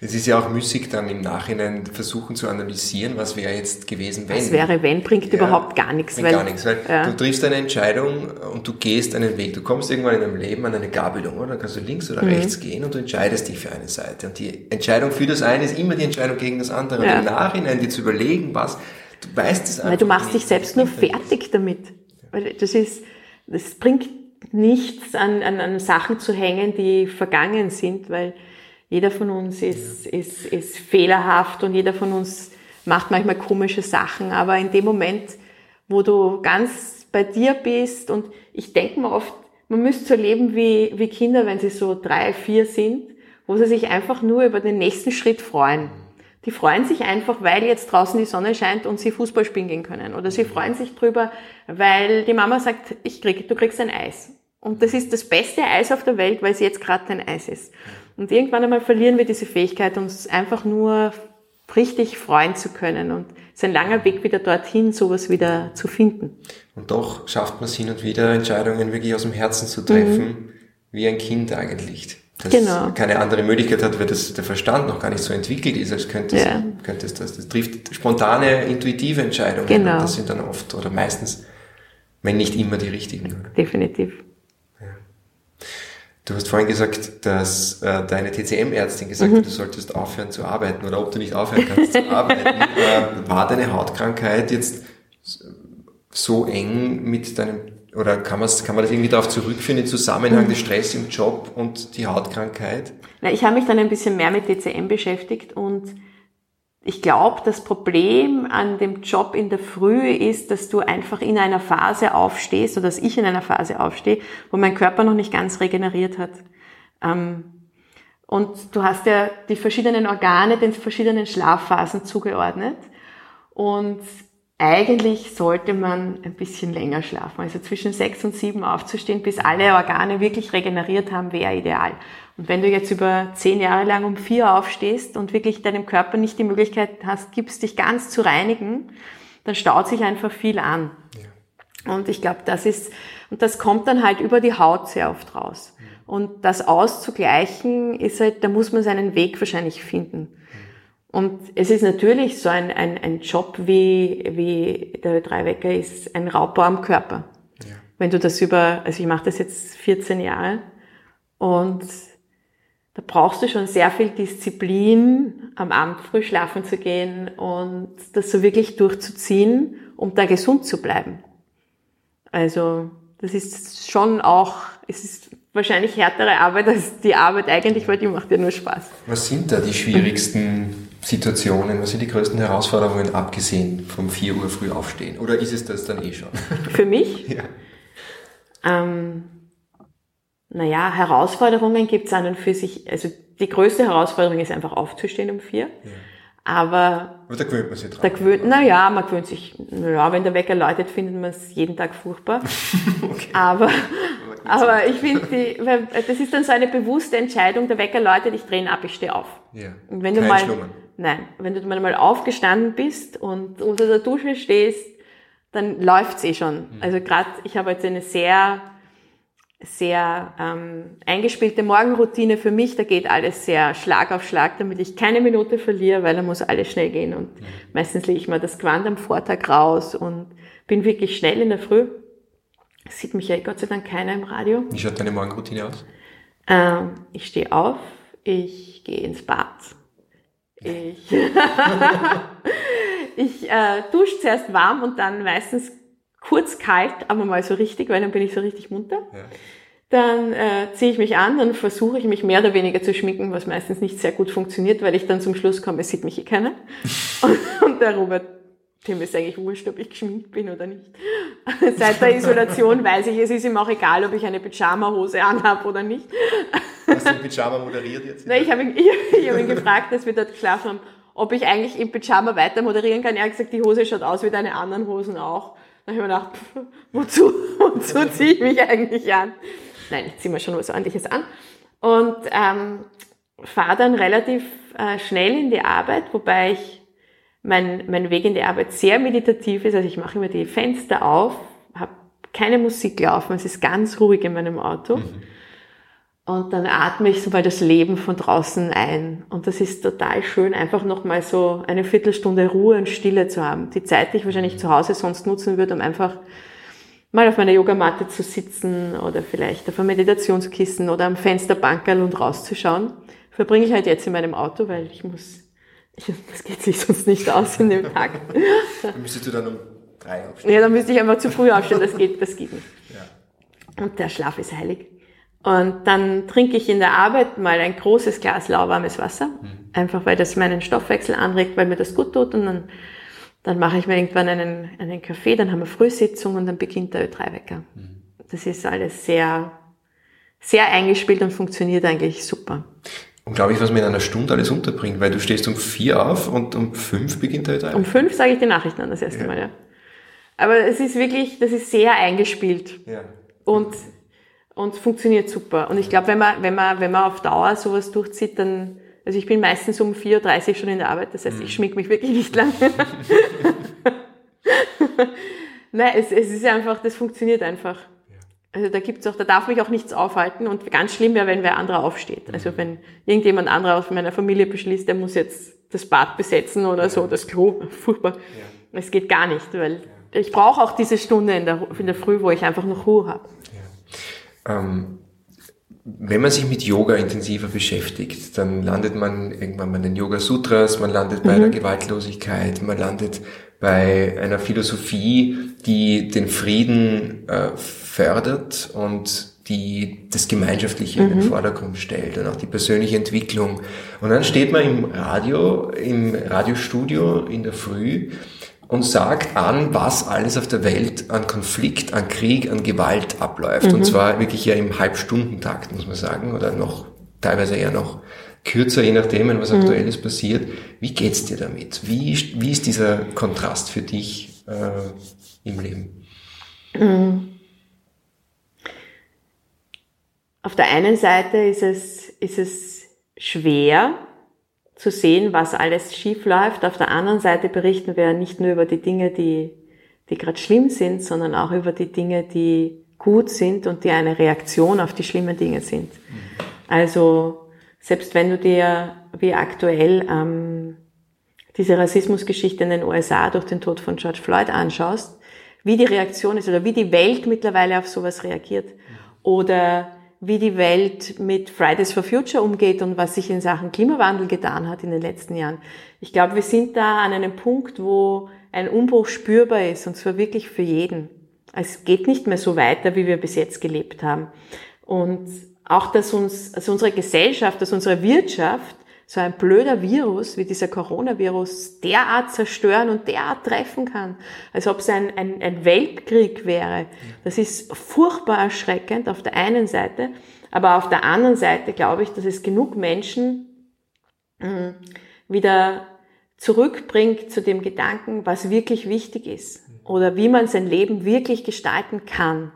Es ist ja auch müßig dann im Nachhinein versuchen zu analysieren, was wäre jetzt gewesen, wenn. Was wäre, wenn, bringt ja, überhaupt gar nichts. Weil, gar nichts, weil ja. du triffst eine Entscheidung und du gehst einen Weg. Du kommst irgendwann in deinem Leben an eine Gabelung, oder? Dann kannst du links oder mhm. rechts gehen und du entscheidest dich für eine Seite. Und die Entscheidung für das eine ist immer die Entscheidung gegen das andere. Und im Nachhinein dir zu überlegen, was, du weißt es einfach Weil du machst dich selbst nur fertig damit. Weil das ist, es bringt nichts an, an, an Sachen zu hängen, die vergangen sind, weil jeder von uns ist, ja. ist, ist fehlerhaft und jeder von uns macht manchmal komische Sachen, aber in dem Moment, wo du ganz bei dir bist und ich denke mir oft, man müsste so leben wie, wie Kinder, wenn sie so drei, vier sind, wo sie sich einfach nur über den nächsten Schritt freuen. Die freuen sich einfach, weil jetzt draußen die Sonne scheint und sie Fußball spielen gehen können. Oder sie freuen sich drüber, weil die Mama sagt, ich krieg, du kriegst ein Eis. Und das ist das beste Eis auf der Welt, weil es jetzt gerade ein Eis ist. Und irgendwann einmal verlieren wir diese Fähigkeit, uns einfach nur richtig freuen zu können. Und es ist ein langer Weg wieder dorthin, sowas wieder zu finden. Und doch schafft man es hin und wieder, Entscheidungen wirklich aus dem Herzen zu treffen, mhm. wie ein Kind eigentlich das genau. keine andere Möglichkeit hat, weil das, der Verstand noch gar nicht so entwickelt ist, als könnte es, ja. könnte es das. Das trifft spontane, intuitive Entscheidungen. Genau. Das sind dann oft oder meistens, wenn nicht immer die richtigen. Definitiv. Ja. Du hast vorhin gesagt, dass äh, deine TCM-Ärztin gesagt mhm. hat, du solltest aufhören zu arbeiten oder ob du nicht aufhören kannst zu arbeiten. Äh, war deine Hautkrankheit jetzt so eng mit deinem oder kann, kann man das irgendwie darauf zurückführen, den Zusammenhang des Stress im Job und die Hautkrankheit? Na, ich habe mich dann ein bisschen mehr mit DCM beschäftigt und ich glaube, das Problem an dem Job in der Früh ist, dass du einfach in einer Phase aufstehst oder dass ich in einer Phase aufstehe, wo mein Körper noch nicht ganz regeneriert hat. Ähm, und du hast ja die verschiedenen Organe den verschiedenen Schlafphasen zugeordnet. Und eigentlich sollte man ein bisschen länger schlafen. Also zwischen sechs und sieben aufzustehen, bis alle Organe wirklich regeneriert haben, wäre ideal. Und wenn du jetzt über zehn Jahre lang um vier aufstehst und wirklich deinem Körper nicht die Möglichkeit hast, gibst dich ganz zu reinigen, dann staut sich einfach viel an. Ja. Und ich glaube, das ist, und das kommt dann halt über die Haut sehr oft raus. Und das auszugleichen ist halt, da muss man seinen Weg wahrscheinlich finden. Und es ist natürlich so ein, ein, ein Job wie, wie der Dreiwecker ist ein Raubbau am Körper. Ja. Wenn du das über, also ich mache das jetzt 14 Jahre und da brauchst du schon sehr viel Disziplin, am Abend früh schlafen zu gehen und das so wirklich durchzuziehen, um da gesund zu bleiben. Also das ist schon auch, es ist wahrscheinlich härtere Arbeit als die Arbeit eigentlich, weil die macht ja nur Spaß. Was sind da die schwierigsten Situationen, was sind die größten Herausforderungen, abgesehen vom 4 Uhr früh aufstehen? Oder ist es das dann eh schon? Für mich? ja. Ähm, naja, Herausforderungen gibt es an und für sich, also die größte Herausforderung ist einfach aufzustehen um vier. Ja. Aber, aber da gewöhnt man sich dran. Da gewöhnt, naja, man gewöhnt sich, naja, wenn der Wecker läutet, findet man es jeden Tag furchtbar. okay. Aber, aber ich finde, das ist dann so eine bewusste Entscheidung, der Wecker läutet, ich drehe ihn ab, ich stehe auf. Ja. Und wenn Kein du mal, Schlummern. Nein, wenn du mal aufgestanden bist und unter der Dusche stehst, dann läuft's eh schon. Mhm. Also gerade, ich habe jetzt eine sehr sehr ähm, eingespielte Morgenroutine für mich. Da geht alles sehr Schlag auf Schlag, damit ich keine Minute verliere, weil da muss alles schnell gehen. Und mhm. meistens lege ich mal das Quant am Vortag raus und bin wirklich schnell in der Früh. Das sieht mich ja Gott sei Dank keiner im Radio. Wie schaut deine Morgenroutine aus? Ähm, ich stehe auf, ich gehe ins Bad. Ich, ich äh, dusche zuerst warm und dann meistens kurz kalt, aber mal so richtig, weil dann bin ich so richtig munter. Ja. Dann äh, ziehe ich mich an, dann versuche ich mich mehr oder weniger zu schminken, was meistens nicht sehr gut funktioniert, weil ich dann zum Schluss komme, es sieht mich eh keiner. und, und der Robert, dem ist eigentlich wurscht, ob ich geschminkt bin oder nicht. Seit der Isolation weiß ich, es ist ihm auch egal, ob ich eine Pyjama-Hose anhabe oder nicht. Hast du den Pyjama moderiert jetzt? Nein, ich habe ihn, ich, ich hab ihn gefragt, dass wir dort geschlafen haben, ob ich eigentlich im Pyjama weiter moderieren kann. Er hat gesagt, die Hose schaut aus wie deine anderen Hosen auch. Dann habe ich mir gedacht, pff, wozu, wozu ziehe ich mich eigentlich an? Nein, ich ziehe mir schon was ordentliches an. Und ähm, fahre dann relativ äh, schnell in die Arbeit, wobei ich mein, mein Weg in die Arbeit sehr meditativ ist. Also ich mache immer die Fenster auf, habe keine Musik laufen, es ist ganz ruhig in meinem Auto. Mhm. Und dann atme ich so mal das Leben von draußen ein. Und das ist total schön, einfach nochmal so eine Viertelstunde Ruhe und Stille zu haben. Die Zeit, die ich wahrscheinlich zu Hause sonst nutzen würde, um einfach mal auf meiner Yogamatte zu sitzen oder vielleicht auf einem Meditationskissen oder am Fensterbankerl und rauszuschauen, verbringe ich halt jetzt in meinem Auto, weil ich muss, ich, das geht sich sonst nicht aus in dem Tag. Dann müsstest du dann um drei aufstehen. Ja, dann müsste ich einfach zu früh aufstehen, das geht, das geht nicht. Ja. Und der Schlaf ist heilig. Und dann trinke ich in der Arbeit mal ein großes Glas lauwarmes Wasser, mhm. einfach weil das meinen Stoffwechsel anregt, weil mir das gut tut. Und dann, dann mache ich mir irgendwann einen, einen Kaffee, dann haben wir Frühsitzung und dann beginnt der Ö3-Wecker. Mhm. Das ist alles sehr, sehr eingespielt und funktioniert eigentlich super. Unglaublich, was man in einer Stunde alles unterbringt, weil du stehst um vier auf und um fünf beginnt der Ö3-Wecker. Um fünf sage ich die Nachrichten an das erste ja. Mal, ja. Aber es ist wirklich, das ist sehr eingespielt. Ja. Und und funktioniert super. Und ich glaube, wenn man, wenn man, wenn man auf Dauer sowas durchzieht, dann, also ich bin meistens um 4.30 Uhr schon in der Arbeit, das heißt, ich mhm. schmink mich wirklich nicht lange. Nein, es, es ist einfach, das funktioniert einfach. Also da gibt's auch, da darf mich auch nichts aufhalten und ganz schlimm wäre, wenn wer anderer aufsteht. Also mhm. wenn irgendjemand anderer aus meiner Familie beschließt, der muss jetzt das Bad besetzen oder so, das Klo, furchtbar. Ja. Es geht gar nicht, weil ich brauche auch diese Stunde in der, in der Früh, wo ich einfach noch Ruhe habe. Ähm, wenn man sich mit Yoga intensiver beschäftigt, dann landet man irgendwann bei den Yoga Sutras, man landet bei mhm. der Gewaltlosigkeit, man landet bei einer Philosophie, die den Frieden äh, fördert und die das Gemeinschaftliche mhm. in den mhm. Vordergrund stellt und auch die persönliche Entwicklung. Und dann steht man im Radio, im Radiostudio in der Früh und sagt an, was alles auf der Welt an Konflikt, an Krieg, an Gewalt abläuft. Mhm. Und zwar wirklich ja im Halbstundentakt, muss man sagen, oder noch teilweise eher noch kürzer, je nachdem, was mhm. aktuelles passiert. Wie geht's dir damit? Wie, wie ist dieser Kontrast für dich äh, im Leben? Auf der einen Seite ist es, ist es schwer zu sehen, was alles schief läuft. Auf der anderen Seite berichten wir nicht nur über die Dinge, die, die gerade schlimm sind, sondern auch über die Dinge, die gut sind und die eine Reaktion auf die schlimmen Dinge sind. Also selbst wenn du dir wie aktuell ähm, diese Rassismusgeschichte in den USA durch den Tod von George Floyd anschaust, wie die Reaktion ist oder wie die Welt mittlerweile auf sowas reagiert oder wie die Welt mit Fridays for Future umgeht und was sich in Sachen Klimawandel getan hat in den letzten Jahren. Ich glaube, wir sind da an einem Punkt, wo ein Umbruch spürbar ist und zwar wirklich für jeden. Es geht nicht mehr so weiter, wie wir bis jetzt gelebt haben. Und auch, dass uns, dass unsere Gesellschaft, dass unsere Wirtschaft so ein blöder Virus wie dieser Coronavirus derart zerstören und derart treffen kann, als ob es ein, ein, ein Weltkrieg wäre. Das ist furchtbar erschreckend auf der einen Seite, aber auf der anderen Seite glaube ich, dass es genug Menschen hm, wieder zurückbringt zu dem Gedanken, was wirklich wichtig ist oder wie man sein Leben wirklich gestalten kann.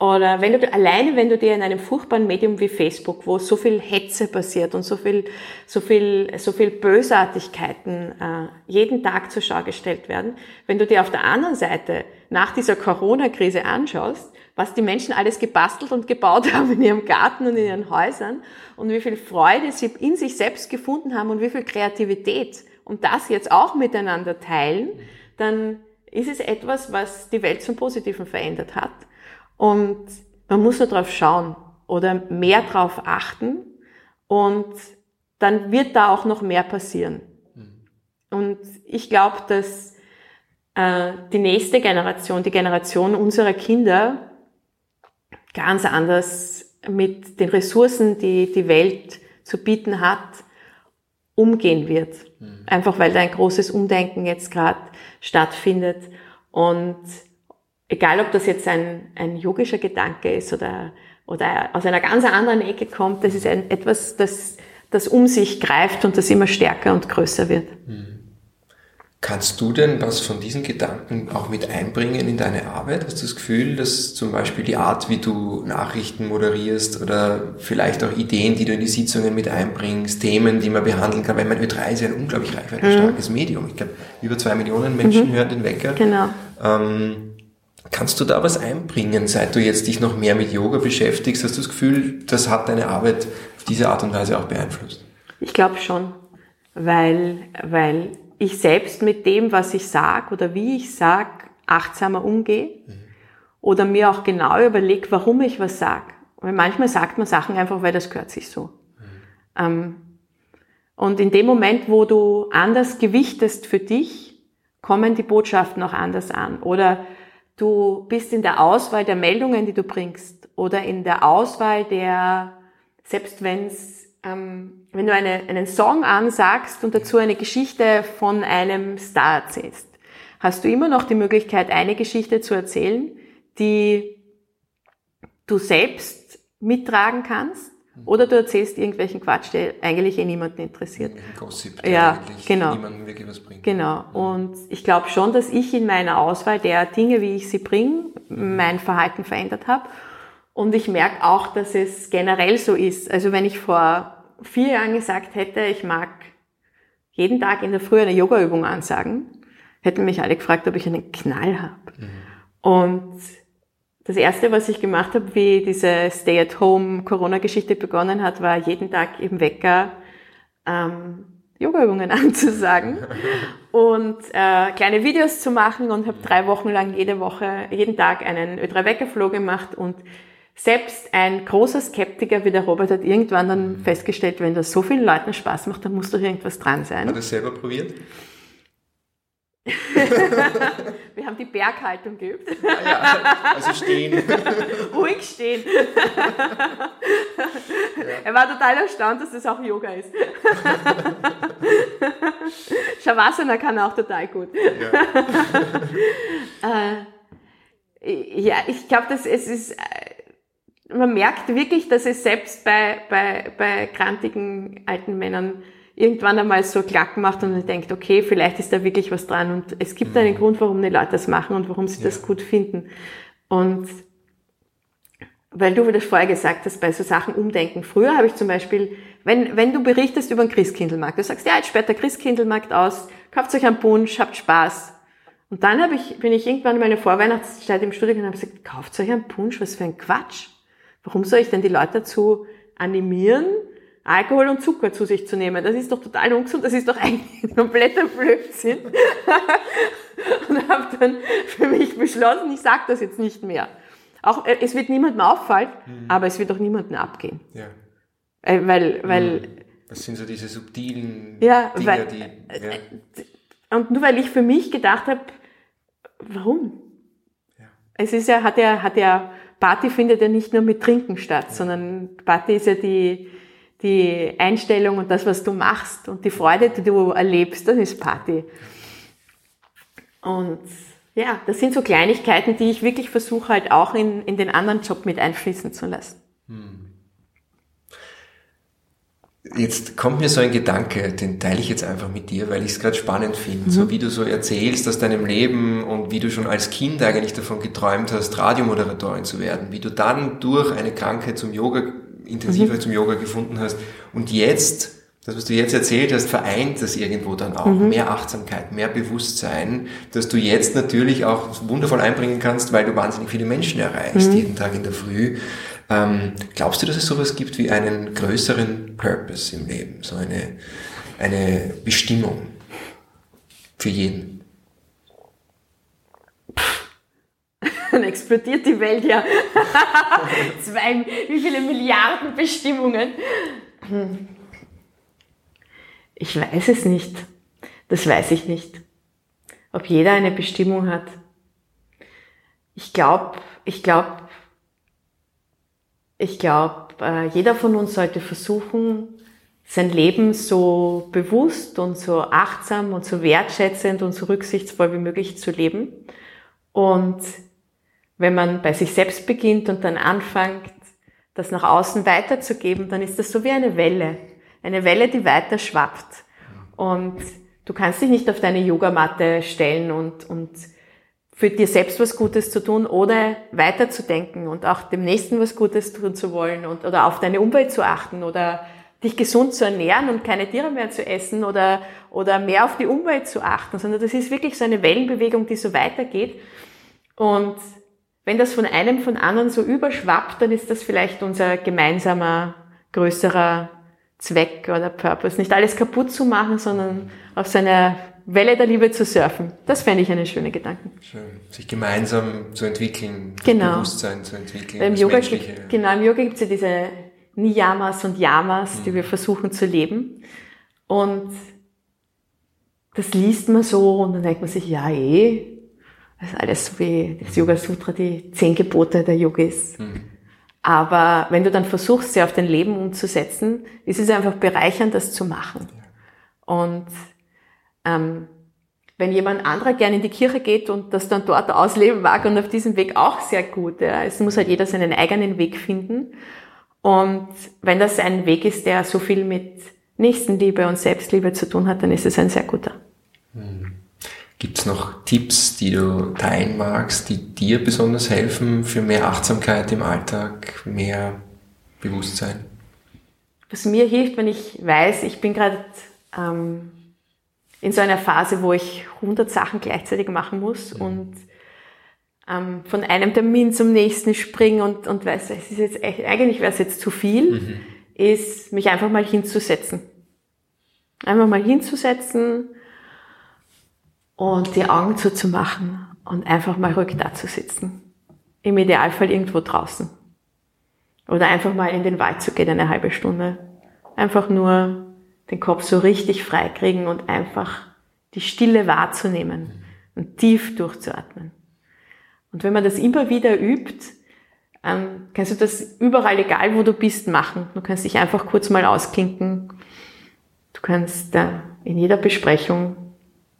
Oder wenn du alleine, wenn du dir in einem furchtbaren Medium wie Facebook, wo so viel Hetze passiert und so viel, so viel, so viel Bösartigkeiten äh, jeden Tag zur Schau gestellt werden, wenn du dir auf der anderen Seite nach dieser Corona-Krise anschaust, was die Menschen alles gebastelt und gebaut haben in ihrem Garten und in ihren Häusern und wie viel Freude sie in sich selbst gefunden haben und wie viel Kreativität und das jetzt auch miteinander teilen, dann ist es etwas, was die Welt zum Positiven verändert hat. Und man muss nur drauf schauen oder mehr drauf achten und dann wird da auch noch mehr passieren. Und ich glaube, dass äh, die nächste Generation, die Generation unserer Kinder, ganz anders mit den Ressourcen, die die Welt zu bieten hat, umgehen wird. Mhm. Einfach weil da ein großes Umdenken jetzt gerade stattfindet. Und egal ob das jetzt ein, ein yogischer Gedanke ist oder, oder aus einer ganz anderen Ecke kommt, das ist ein, etwas, das, das um sich greift und das immer stärker und größer wird. Hm. Kannst du denn was von diesen Gedanken auch mit einbringen in deine Arbeit? Hast du das Gefühl, dass zum Beispiel die Art, wie du Nachrichten moderierst oder vielleicht auch Ideen, die du in die Sitzungen mit einbringst, Themen, die man behandeln kann, weil mein Ö3 ist ja ein unglaublich reichweitenstarkes mhm. Medium. Ich glaube, über zwei Millionen Menschen mhm. hören den Wecker. Genau. Ähm, Kannst du da was einbringen, seit du jetzt dich noch mehr mit Yoga beschäftigst? Hast du das Gefühl, das hat deine Arbeit auf diese Art und Weise auch beeinflusst? Ich glaube schon, weil, weil ich selbst mit dem, was ich sage oder wie ich sage, achtsamer umgehe mhm. oder mir auch genau überlege, warum ich was sage. Weil manchmal sagt man Sachen einfach, weil das gehört sich so. Mhm. Ähm, und in dem Moment, wo du anders gewichtest für dich, kommen die Botschaften auch anders an. Oder Du bist in der Auswahl der Meldungen, die du bringst oder in der Auswahl der, selbst wenn's, ähm, wenn du eine, einen Song ansagst und dazu eine Geschichte von einem Star erzählst, hast du immer noch die Möglichkeit, eine Geschichte zu erzählen, die du selbst mittragen kannst oder du erzählst irgendwelchen Quatsch, der eigentlich eh niemanden interessiert. Gossip, der ja, genau. niemandem wirklich was bringt. Genau. Und ich glaube schon, dass ich in meiner Auswahl der Dinge, wie ich sie bringe, mein Verhalten verändert habe. Und ich merke auch, dass es generell so ist. Also wenn ich vor vier Jahren gesagt hätte, ich mag jeden Tag in der Früh eine Yogaübung ansagen, hätten mich alle gefragt, ob ich einen Knall habe. Mhm. Und das erste, was ich gemacht habe, wie diese Stay-at-Home-Corona-Geschichte begonnen hat, war jeden Tag im Wecker ähm, Yoga-Übungen anzusagen und äh, kleine Videos zu machen und habe drei Wochen lang jede Woche, jeden Tag einen Ö3-Wecker-Flow gemacht und selbst ein großer Skeptiker wie der Robert hat irgendwann dann festgestellt, wenn das so vielen Leuten Spaß macht, dann muss doch irgendwas dran sein. Hat er selber probiert? Wir haben die Berghaltung geübt. Ah ja, also stehen. Ruhig stehen. Ja. Er war total erstaunt, dass das auch Yoga ist. Shavasana kann auch total gut. Ja, äh, ja ich glaube, dass es ist, äh, man merkt wirklich, dass es selbst bei, bei, bei krantigen alten Männern irgendwann einmal so klack macht und man denkt, okay, vielleicht ist da wirklich was dran und es gibt einen mhm. Grund, warum die Leute das machen und warum sie ja. das gut finden. Und weil du das vorher gesagt hast, bei so Sachen umdenken. Früher habe ich zum Beispiel, wenn, wenn du berichtest über einen Christkindlmarkt, du sagst, ja, jetzt sperrt der Christkindlmarkt aus, kauft euch einen Punsch, habt Spaß. Und dann habe ich, bin ich irgendwann in meine Vorweihnachtszeit im Studio und habe gesagt, kauft euch einen Punsch, was für ein Quatsch. Warum soll ich denn die Leute dazu animieren, Alkohol und Zucker zu sich zu nehmen? Das ist doch total ungesund, das ist doch eigentlich ein kompletter Blödsinn. und habe dann für mich beschlossen, ich sage das jetzt nicht mehr. Auch, äh, es wird niemandem auffallen, mhm. aber es wird auch niemandem abgehen. Ja. Äh, weil, weil, mhm. das sind so diese subtilen ja, Dinge, weil, die, ja. Äh, und nur weil ich für mich gedacht habe, warum? Ja. Es ist ja, hat ja, hat ja, Party findet ja nicht nur mit Trinken statt, ja. sondern Party ist ja die, die Einstellung und das, was du machst und die Freude, die du erlebst, das ist Party. Und ja, das sind so Kleinigkeiten, die ich wirklich versuche halt auch in, in den anderen Job mit einfließen zu lassen. Hm. Jetzt kommt mir so ein Gedanke, den teile ich jetzt einfach mit dir, weil ich es gerade spannend finde. Mhm. So wie du so erzählst aus deinem Leben und wie du schon als Kind eigentlich davon geträumt hast, Radiomoderatorin zu werden, wie du dann durch eine Krankheit zum Yoga, intensiver mhm. zum Yoga gefunden hast und jetzt das, was du jetzt erzählt hast, vereint das irgendwo dann auch. Mhm. Mehr Achtsamkeit, mehr Bewusstsein, dass du jetzt natürlich auch wundervoll einbringen kannst, weil du wahnsinnig viele Menschen erreichst, mhm. jeden Tag in der Früh. Ähm, glaubst du, dass es sowas gibt wie einen größeren Purpose im Leben, so eine, eine Bestimmung für jeden? Dann explodiert die Welt ja. Zwei, wie viele Milliarden Bestimmungen. Ich weiß es nicht. Das weiß ich nicht. Ob jeder eine Bestimmung hat. Ich glaube, ich glaube, ich glaube, äh, jeder von uns sollte versuchen, sein Leben so bewusst und so achtsam und so wertschätzend und so rücksichtsvoll wie möglich zu leben. Und wenn man bei sich selbst beginnt und dann anfängt, das nach außen weiterzugeben, dann ist das so wie eine Welle eine Welle, die weiter schwappt. Und du kannst dich nicht auf deine Yogamatte stellen und, und für dir selbst was Gutes zu tun oder weiterzudenken und auch dem Nächsten was Gutes tun zu wollen und, oder auf deine Umwelt zu achten oder dich gesund zu ernähren und keine Tiere mehr zu essen oder, oder mehr auf die Umwelt zu achten, sondern das ist wirklich so eine Wellenbewegung, die so weitergeht. Und wenn das von einem von anderen so überschwappt, dann ist das vielleicht unser gemeinsamer, größerer Zweck oder Purpose. Nicht alles kaputt zu machen, sondern auf seiner Welle der Liebe zu surfen. Das fände ich eine schöne Gedanken. Schön. Sich gemeinsam zu entwickeln, genau. Bewusstsein zu entwickeln. Im Yoga, gibt, genau, im Yoga gibt es ja diese Niyamas und Yamas, mhm. die wir versuchen zu leben. Und das liest man so und dann denkt man sich, ja eh, das ist alles so wie das Yoga Sutra, die zehn Gebote der Yogis. Mhm. Aber wenn du dann versuchst, sie auf dein Leben umzusetzen, ist es einfach bereichernd, das zu machen. Und ähm, wenn jemand anderer gerne in die Kirche geht und das dann dort ausleben mag und auf diesem Weg auch sehr gut. Ja. Es muss halt jeder seinen eigenen Weg finden. Und wenn das ein Weg ist, der so viel mit Nächstenliebe und Selbstliebe zu tun hat, dann ist es ein sehr guter. Mhm. Gibt es noch Tipps, die du teilen magst, die dir besonders helfen für mehr Achtsamkeit im Alltag, mehr Bewusstsein? Was mir hilft, wenn ich weiß, ich bin gerade ähm, in so einer Phase, wo ich 100 Sachen gleichzeitig machen muss mhm. und ähm, von einem Termin zum nächsten springen und, und weiß, es ist jetzt echt, eigentlich wäre es jetzt zu viel, mhm. ist mich einfach mal hinzusetzen. Einfach mal hinzusetzen, und die Augen zuzumachen und einfach mal ruhig da zu sitzen. Im Idealfall irgendwo draußen. Oder einfach mal in den Wald zu gehen, eine halbe Stunde. Einfach nur den Kopf so richtig frei kriegen und einfach die Stille wahrzunehmen und tief durchzuatmen. Und wenn man das immer wieder übt, ähm, kannst du das überall, egal wo du bist, machen. Du kannst dich einfach kurz mal ausklinken. Du kannst äh, in jeder Besprechung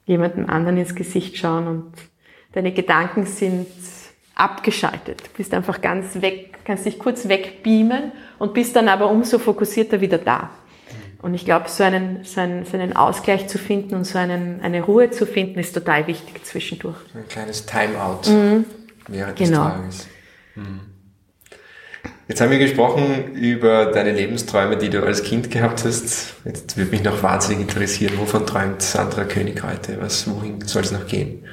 jemandem anderen ins Gesicht schauen und deine Gedanken sind abgeschaltet. Du bist einfach ganz weg, kannst dich kurz wegbeamen und bist dann aber umso fokussierter wieder da. Und ich glaube, so einen, so, einen, so einen Ausgleich zu finden und so einen, eine Ruhe zu finden, ist total wichtig zwischendurch. Ein kleines Timeout mhm. während genau. des Tages. Mhm. Jetzt haben wir gesprochen über deine Lebensträume, die du als Kind gehabt hast. Jetzt würde mich noch wahnsinnig interessieren, wovon träumt Sandra König heute? Was, wohin soll es noch gehen?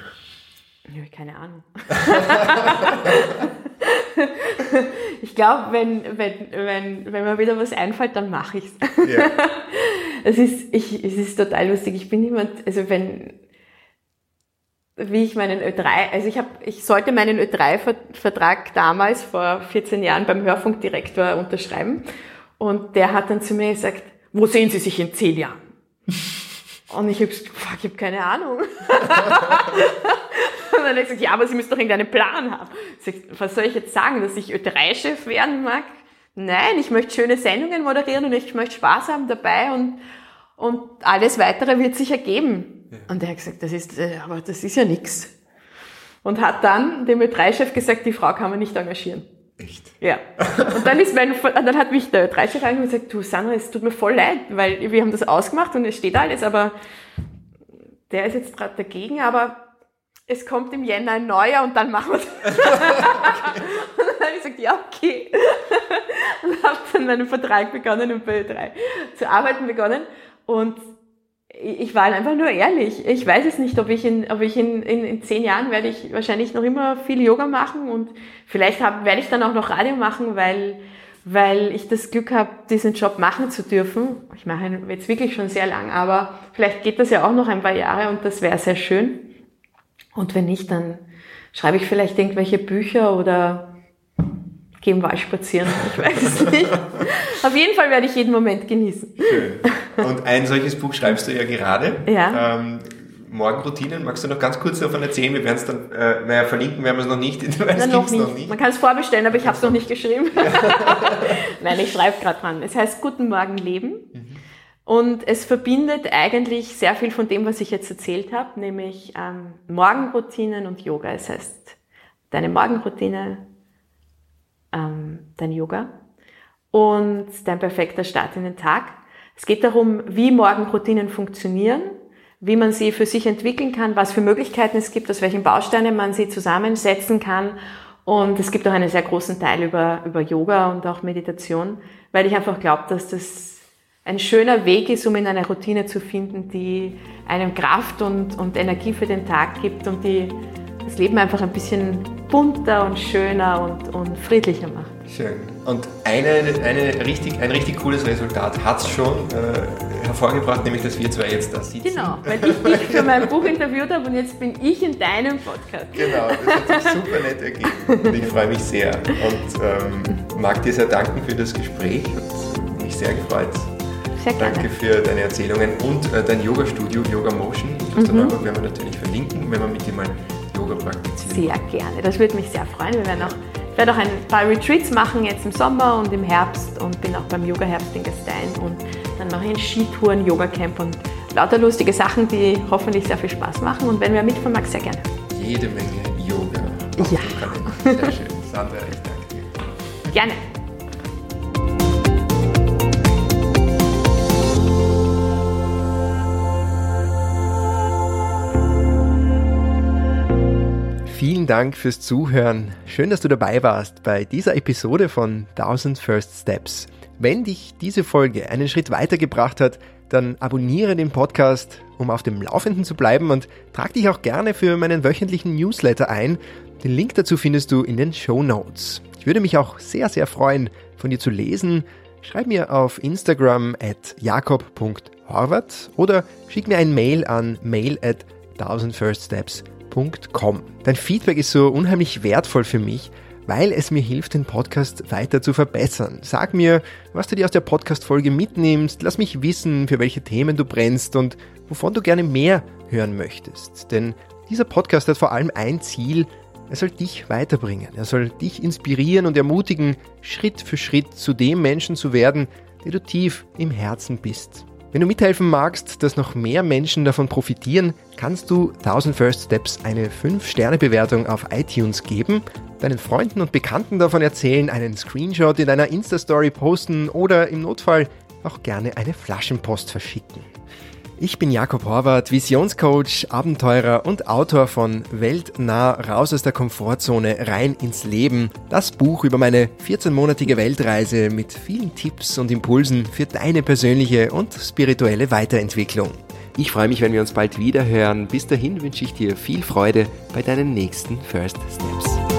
Ja, keine Ahnung. ich glaube, wenn, wenn, wenn, wenn mir wieder was einfällt, dann mache ich es. Ja. es, ist, ich, es ist total lustig. Ich bin niemand, also wenn, wie ich meinen Ö3, also ich habe, ich sollte meinen Ö3-Vertrag damals vor 14 Jahren beim Hörfunkdirektor unterschreiben und der hat dann zu mir gesagt, wo sehen Sie sich in 10 Jahren? Und ich habe fuck, ich habe keine Ahnung. und dann hat er gesagt, ja, aber Sie müssen doch irgendeinen Plan haben. Ich sag, was soll ich jetzt sagen, dass ich Ö3-Chef werden mag? Nein, ich möchte schöne Sendungen moderieren und ich möchte Spaß haben dabei und, und alles weitere wird sich ergeben. Ja. Und er hat gesagt, das ist, äh, aber das ist ja nix. Und hat dann dem Ö3-Chef gesagt, die Frau kann man nicht engagieren. Echt? Ja. Und dann ist mein, dann hat mich der Ö3-Chef und gesagt, du Sandra, es tut mir voll leid, weil wir haben das ausgemacht und es steht alles, aber der ist jetzt gerade dagegen, aber es kommt im Jänner ein neuer und dann machen wir es. okay. Und dann habe ich gesagt, ja, okay. Und habe dann meinen Vertrag begonnen und bei Ö3 zu arbeiten begonnen. Und ich war einfach nur ehrlich. Ich weiß es nicht, ob ich in, ob ich in, in, in zehn Jahren werde ich wahrscheinlich noch immer viel Yoga machen und vielleicht hab, werde ich dann auch noch Radio machen, weil, weil ich das Glück habe, diesen Job machen zu dürfen. Ich mache ihn jetzt wirklich schon sehr lang, aber vielleicht geht das ja auch noch ein paar Jahre und das wäre sehr schön. Und wenn nicht, dann schreibe ich vielleicht irgendwelche Bücher oder gehe im Wald spazieren. Ich weiß es nicht. Auf jeden Fall werde ich jeden Moment genießen. Schön. Und ein solches Buch schreibst du ja gerade. Ja. Ähm, Morgenroutinen, magst du noch ganz kurz davon erzählen? Wir werden es dann, äh, naja, verlinken werden wir es noch nicht. Nein, noch nicht. noch nicht. Man kann es vorbestellen, aber ich habe es noch nicht geschrieben. Nein, ich schreibe gerade dran. Es heißt Guten Morgen Leben. Mhm. Und es verbindet eigentlich sehr viel von dem, was ich jetzt erzählt habe, nämlich ähm, Morgenroutinen und Yoga. Es heißt, deine Morgenroutine ähm, dein Yoga und dein perfekter Start in den Tag. Es geht darum, wie Morgenroutinen funktionieren, wie man sie für sich entwickeln kann, was für Möglichkeiten es gibt, aus welchen Bausteinen man sie zusammensetzen kann. Und es gibt auch einen sehr großen Teil über, über Yoga und auch Meditation, weil ich einfach glaube, dass das ein schöner Weg ist, um in eine Routine zu finden, die einem Kraft und, und Energie für den Tag gibt und die das Leben einfach ein bisschen bunter und schöner und, und friedlicher macht. Schön. Und eine, eine richtig, ein richtig cooles Resultat hat es schon äh, hervorgebracht, nämlich dass wir zwei jetzt da sitzen. Genau, weil ich dich für mein Buch interviewt habe und jetzt bin ich in deinem Podcast. Genau, das hat sich super nett ergeben und ich freue mich sehr und ähm, mag dir sehr danken für das Gespräch und mich sehr gefreut. Sehr gerne. Danke für deine Erzählungen und äh, dein Yoga-Studio, Yoga Motion. Mhm. werden wir natürlich verlinken, wenn man mit dir mal Yoga praktizieren. Sehr gerne, das würde mich sehr freuen. Wir werden auch, ich werde auch ein paar Retreats machen jetzt im Sommer und im Herbst und bin auch beim Yoga Herbst in Gastein und dann mache ich ein Skitouren, Yoga-Camp und lauter lustige Sachen, die hoffentlich sehr viel Spaß machen und wenn wer mitfahren mag, sehr gerne. Jede Menge Yoga. Ja. Sehr schön. Sandra, ich danke dir. Gerne. Vielen Dank fürs Zuhören. Schön, dass du dabei warst bei dieser Episode von 1000 First Steps. Wenn dich diese Folge einen Schritt weitergebracht hat, dann abonniere den Podcast, um auf dem Laufenden zu bleiben und trag dich auch gerne für meinen wöchentlichen Newsletter ein. Den Link dazu findest du in den Show Notes. Ich würde mich auch sehr, sehr freuen, von dir zu lesen. Schreib mir auf Instagram at jakob.horvath oder schick mir ein Mail an mail at 1000firststeps.com www.podcast.com. Dein Feedback ist so unheimlich wertvoll für mich, weil es mir hilft, den Podcast weiter zu verbessern. Sag mir, was du dir aus der Podcast-Folge mitnimmst, lass mich wissen, für welche Themen du brennst und wovon du gerne mehr hören möchtest. Denn dieser Podcast hat vor allem ein Ziel, er soll dich weiterbringen, er soll dich inspirieren und ermutigen, Schritt für Schritt zu dem Menschen zu werden, der du tief im Herzen bist. Wenn du mithelfen magst, dass noch mehr Menschen davon profitieren, kannst du 1000 First Steps eine 5-Sterne-Bewertung auf iTunes geben, deinen Freunden und Bekannten davon erzählen, einen Screenshot in deiner Insta-Story posten oder im Notfall auch gerne eine Flaschenpost verschicken. Ich bin Jakob Horvath, Visionscoach, Abenteurer und Autor von Weltnah raus aus der Komfortzone rein ins Leben. Das Buch über meine 14-monatige Weltreise mit vielen Tipps und Impulsen für deine persönliche und spirituelle Weiterentwicklung. Ich freue mich, wenn wir uns bald wieder hören. Bis dahin wünsche ich dir viel Freude bei deinen nächsten First Steps.